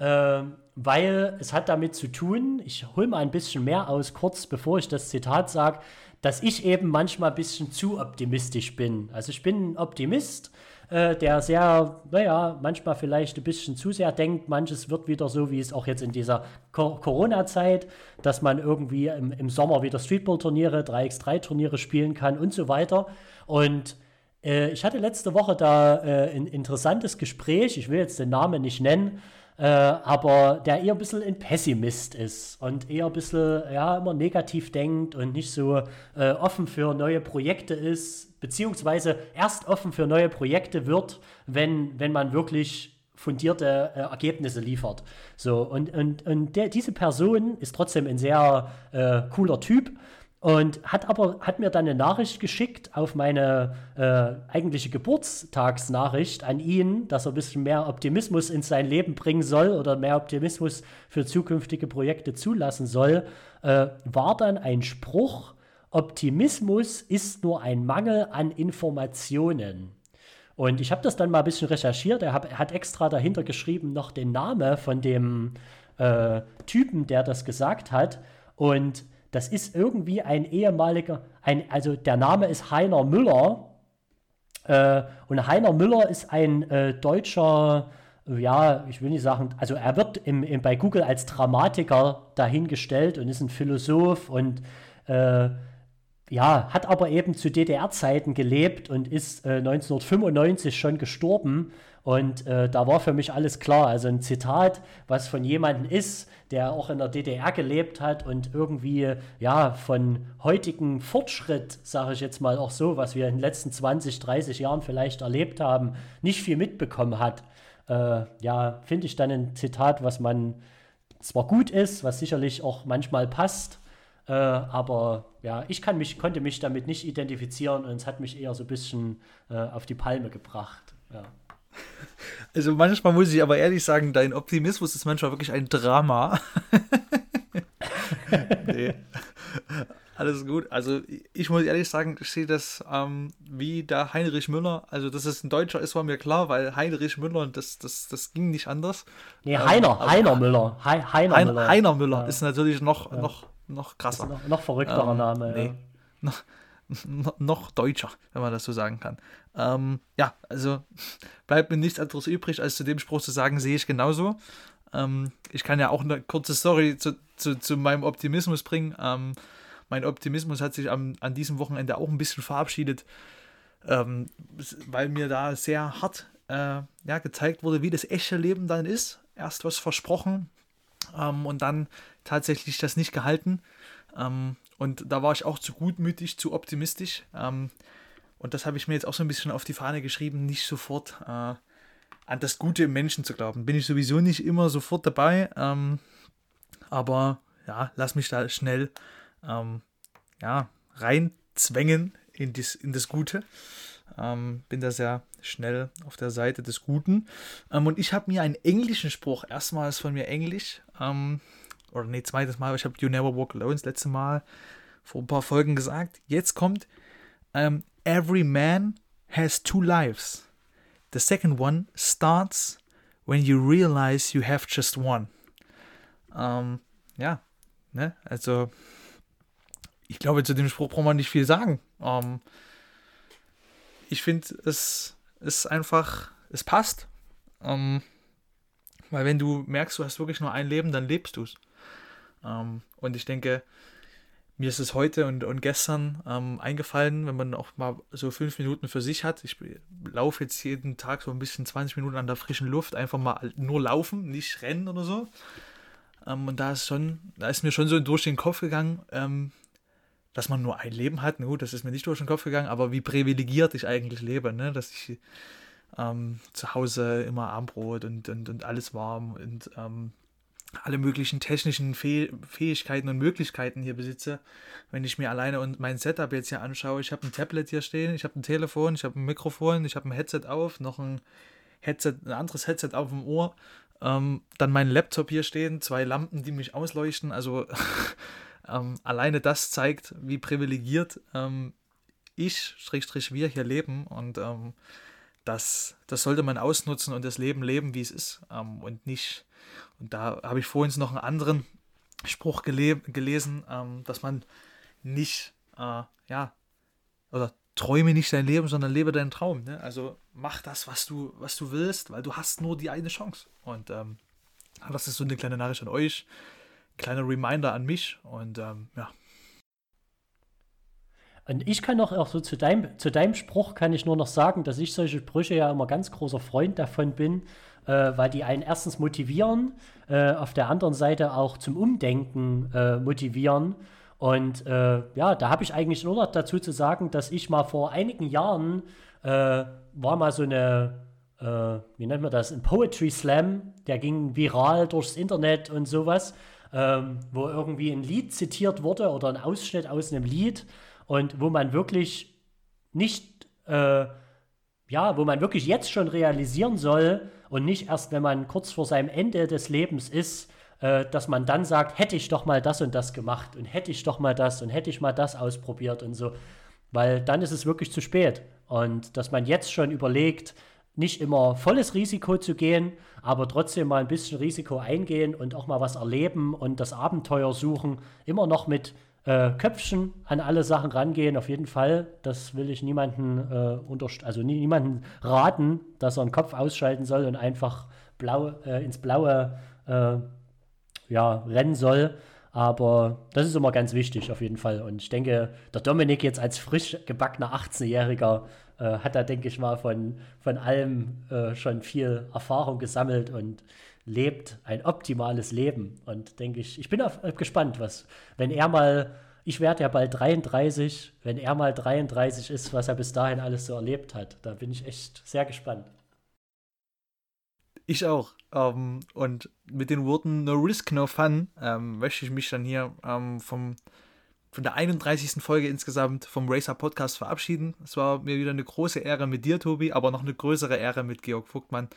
Speaker 3: Ähm, weil es hat damit zu tun, ich hole mal ein bisschen mehr aus, kurz bevor ich das Zitat sage, dass ich eben manchmal ein bisschen zu optimistisch bin. Also ich bin ein Optimist, äh, der sehr, naja, manchmal vielleicht ein bisschen zu sehr denkt. Manches wird wieder so, wie es auch jetzt in dieser Co Corona-Zeit, dass man irgendwie im, im Sommer wieder Streetball-Turniere, 3x3-Turniere spielen kann und so weiter. Und äh, ich hatte letzte Woche da äh, ein interessantes Gespräch, ich will jetzt den Namen nicht nennen, äh, aber der eher ein bisschen ein Pessimist ist und eher ein bisschen, ja, immer negativ denkt und nicht so äh, offen für neue Projekte ist, beziehungsweise erst offen für neue Projekte wird, wenn, wenn man wirklich fundierte äh, Ergebnisse liefert. So, und, und, und der, diese Person ist trotzdem ein sehr äh, cooler Typ und hat aber hat mir dann eine Nachricht geschickt auf meine äh, eigentliche Geburtstagsnachricht an ihn, dass er ein bisschen mehr Optimismus in sein Leben bringen soll oder mehr Optimismus für zukünftige Projekte zulassen soll, äh, war dann ein Spruch, Optimismus ist nur ein Mangel an Informationen. Und ich habe das dann mal ein bisschen recherchiert. Er, hab, hat extra dahinter geschrieben noch den Namen von dem äh, Typen, der das gesagt hat. Und das ist irgendwie ein ehemaliger, ein, also der Name ist Heiner Müller. Äh, und Heiner Müller ist ein äh, deutscher, ja, ich will nicht sagen, also er wird im, im, bei Google als Dramatiker dahingestellt und ist ein Philosoph und äh, ja, hat aber eben zu DDR-Zeiten gelebt und ist äh, 1995 schon gestorben. Und äh, da war für mich alles klar. Also ein Zitat, was von jemandem ist, der auch in der DDR gelebt hat und irgendwie ja von heutigem Fortschritt, sage ich jetzt mal auch so, was wir in den letzten 20, 30 Jahren vielleicht erlebt haben, nicht viel mitbekommen hat. Äh, ja, finde ich dann ein Zitat, was man zwar gut ist, was sicherlich auch manchmal passt, äh, aber ja, ich mich, konnte mich damit nicht identifizieren und es hat mich eher so ein bisschen äh, auf die Palme gebracht. Ja.
Speaker 2: Also manchmal muss ich aber ehrlich sagen, dein Optimismus ist manchmal wirklich ein Drama. *laughs* nee. Alles gut. Also ich muss ehrlich sagen, ich sehe das ähm, wie der Heinrich Müller. Also dass es ein Deutscher ist, war mir klar, weil Heinrich Müller, das, das, das ging nicht anders.
Speaker 3: Nee, Heiner, ähm, Heiner Müller. He Heiner
Speaker 2: Hein, Müller. Heiner Müller ja. ist natürlich noch, ja. noch, noch krasser.
Speaker 3: Noch, noch, verrückterer ähm, Name.
Speaker 2: Nee. Ja. Noch, *laughs* noch deutscher, wenn man das so sagen kann. Ähm, ja, also *laughs* bleibt mir nichts anderes übrig, als zu dem Spruch zu sagen, sehe ich genauso. Ähm, ich kann ja auch eine kurze Story zu, zu, zu meinem Optimismus bringen. Ähm, mein Optimismus hat sich am, an diesem Wochenende auch ein bisschen verabschiedet, ähm, weil mir da sehr hart äh, ja, gezeigt wurde, wie das echte Leben dann ist. Erst was versprochen ähm, und dann tatsächlich das nicht gehalten. Ähm, und da war ich auch zu gutmütig, zu optimistisch. Ähm, und das habe ich mir jetzt auch so ein bisschen auf die Fahne geschrieben, nicht sofort äh, an das Gute im Menschen zu glauben. Bin ich sowieso nicht immer sofort dabei. Ähm, aber ja, lass mich da schnell ähm, ja, reinzwängen in, dies, in das Gute. Ähm, bin da sehr schnell auf der Seite des Guten. Ähm, und ich habe mir einen englischen Spruch, erstmals von mir Englisch, ähm, oder nee, zweites Mal, ich habe You Never Walk Alone das letzte Mal vor ein paar Folgen gesagt. Jetzt kommt um, ähm, Every man has two lives. The second one starts when you realize you have just one. Um, ähm, ja, ne, also ich glaube, zu dem Spruch braucht man nicht viel sagen. Um, ähm, ich finde, es ist einfach, es passt. weil wenn du merkst, du hast wirklich nur ein Leben, dann lebst du es. Ähm, und ich denke, mir ist es heute und, und gestern ähm, eingefallen, wenn man auch mal so fünf Minuten für sich hat. Ich laufe jetzt jeden Tag so ein bisschen 20 Minuten an der frischen Luft, einfach mal nur laufen, nicht rennen oder so. Ähm, und da ist schon, da ist mir schon so durch den Kopf gegangen, ähm, dass man nur ein Leben hat. Gut, das ist mir nicht durch den Kopf gegangen, aber wie privilegiert ich eigentlich lebe, ne? dass ich ähm, zu Hause immer Armbrot und, und, und alles warm und ähm, alle möglichen technischen Fäh Fähigkeiten und Möglichkeiten hier besitze. Wenn ich mir alleine und mein Setup jetzt hier anschaue, ich habe ein Tablet hier stehen, ich habe ein Telefon, ich habe ein Mikrofon, ich habe ein Headset auf, noch ein Headset, ein anderes Headset auf dem Ohr, ähm, dann mein Laptop hier stehen, zwei Lampen, die mich ausleuchten. Also *laughs* ähm, alleine das zeigt, wie privilegiert ähm, ich, Schrägstrich wir hier leben und ähm, das, das sollte man ausnutzen und das Leben leben, wie es ist ähm, und nicht und da habe ich vorhin noch einen anderen Spruch gele gelesen, ähm, dass man nicht, äh, ja, oder träume nicht dein Leben, sondern lebe deinen Traum. Ne? Also mach das, was du, was du willst, weil du hast nur die eine Chance. Und ähm, das ist so eine kleine Nachricht an euch, kleiner Reminder an mich und ähm, ja.
Speaker 3: Und ich kann noch auch so zu deinem, zu deinem Spruch kann ich nur noch sagen, dass ich solche Sprüche ja immer ganz großer Freund davon bin, äh, weil die einen erstens motivieren, äh, auf der anderen Seite auch zum Umdenken äh, motivieren. Und äh, ja, da habe ich eigentlich nur noch dazu zu sagen, dass ich mal vor einigen Jahren äh, war mal so eine, äh, wie nennt man das, ein Poetry Slam, der ging viral durchs Internet und sowas, ähm, wo irgendwie ein Lied zitiert wurde oder ein Ausschnitt aus einem Lied und wo man wirklich nicht, äh, ja, wo man wirklich jetzt schon realisieren soll und nicht erst, wenn man kurz vor seinem Ende des Lebens ist, äh, dass man dann sagt, hätte ich doch mal das und das gemacht und hätte ich doch mal das und hätte ich mal das ausprobiert und so, weil dann ist es wirklich zu spät. Und dass man jetzt schon überlegt, nicht immer volles Risiko zu gehen, aber trotzdem mal ein bisschen Risiko eingehen und auch mal was erleben und das Abenteuer suchen, immer noch mit äh, Köpfchen an alle Sachen rangehen, auf jeden Fall. Das will ich niemanden äh, unterst also nie, niemanden raten, dass er einen Kopf ausschalten soll und einfach blau, äh, ins Blaue äh, ja, rennen soll. Aber das ist immer ganz wichtig, auf jeden Fall. Und ich denke, der Dominik jetzt als frisch gebackener 18-Jähriger äh, hat da, denke ich mal, von, von allem äh, schon viel Erfahrung gesammelt und lebt ein optimales Leben. Und denke ich, ich bin auf, auf gespannt, was, wenn er mal, ich werde ja bald 33, wenn er mal 33 ist, was er bis dahin alles so erlebt hat. Da bin ich echt sehr gespannt.
Speaker 2: Ich auch. Ähm, und mit den Worten No Risk, No Fun ähm, möchte ich mich dann hier ähm, vom, von der 31. Folge insgesamt vom Racer Podcast verabschieden. Es war mir wieder eine große Ehre mit dir, Tobi, aber noch eine größere Ehre mit Georg Vogtmann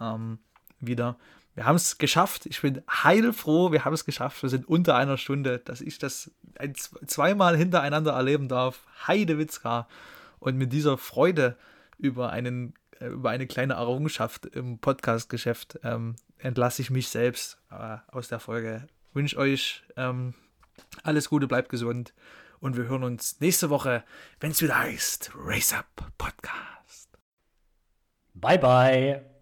Speaker 2: ähm, wieder. Wir haben es geschafft. Ich bin heilfroh, wir haben es geschafft. Wir sind unter einer Stunde, dass ich das ein, zweimal hintereinander erleben darf. Heidewitzka. Und mit dieser Freude über, einen, äh, über eine kleine Errungenschaft im Podcast-Geschäft ähm, entlasse ich mich selbst äh, aus der Folge. Wünsche euch ähm, alles Gute, bleibt gesund. Und wir hören uns nächste Woche, wenn es wieder heißt Race Up Podcast.
Speaker 3: Bye, bye.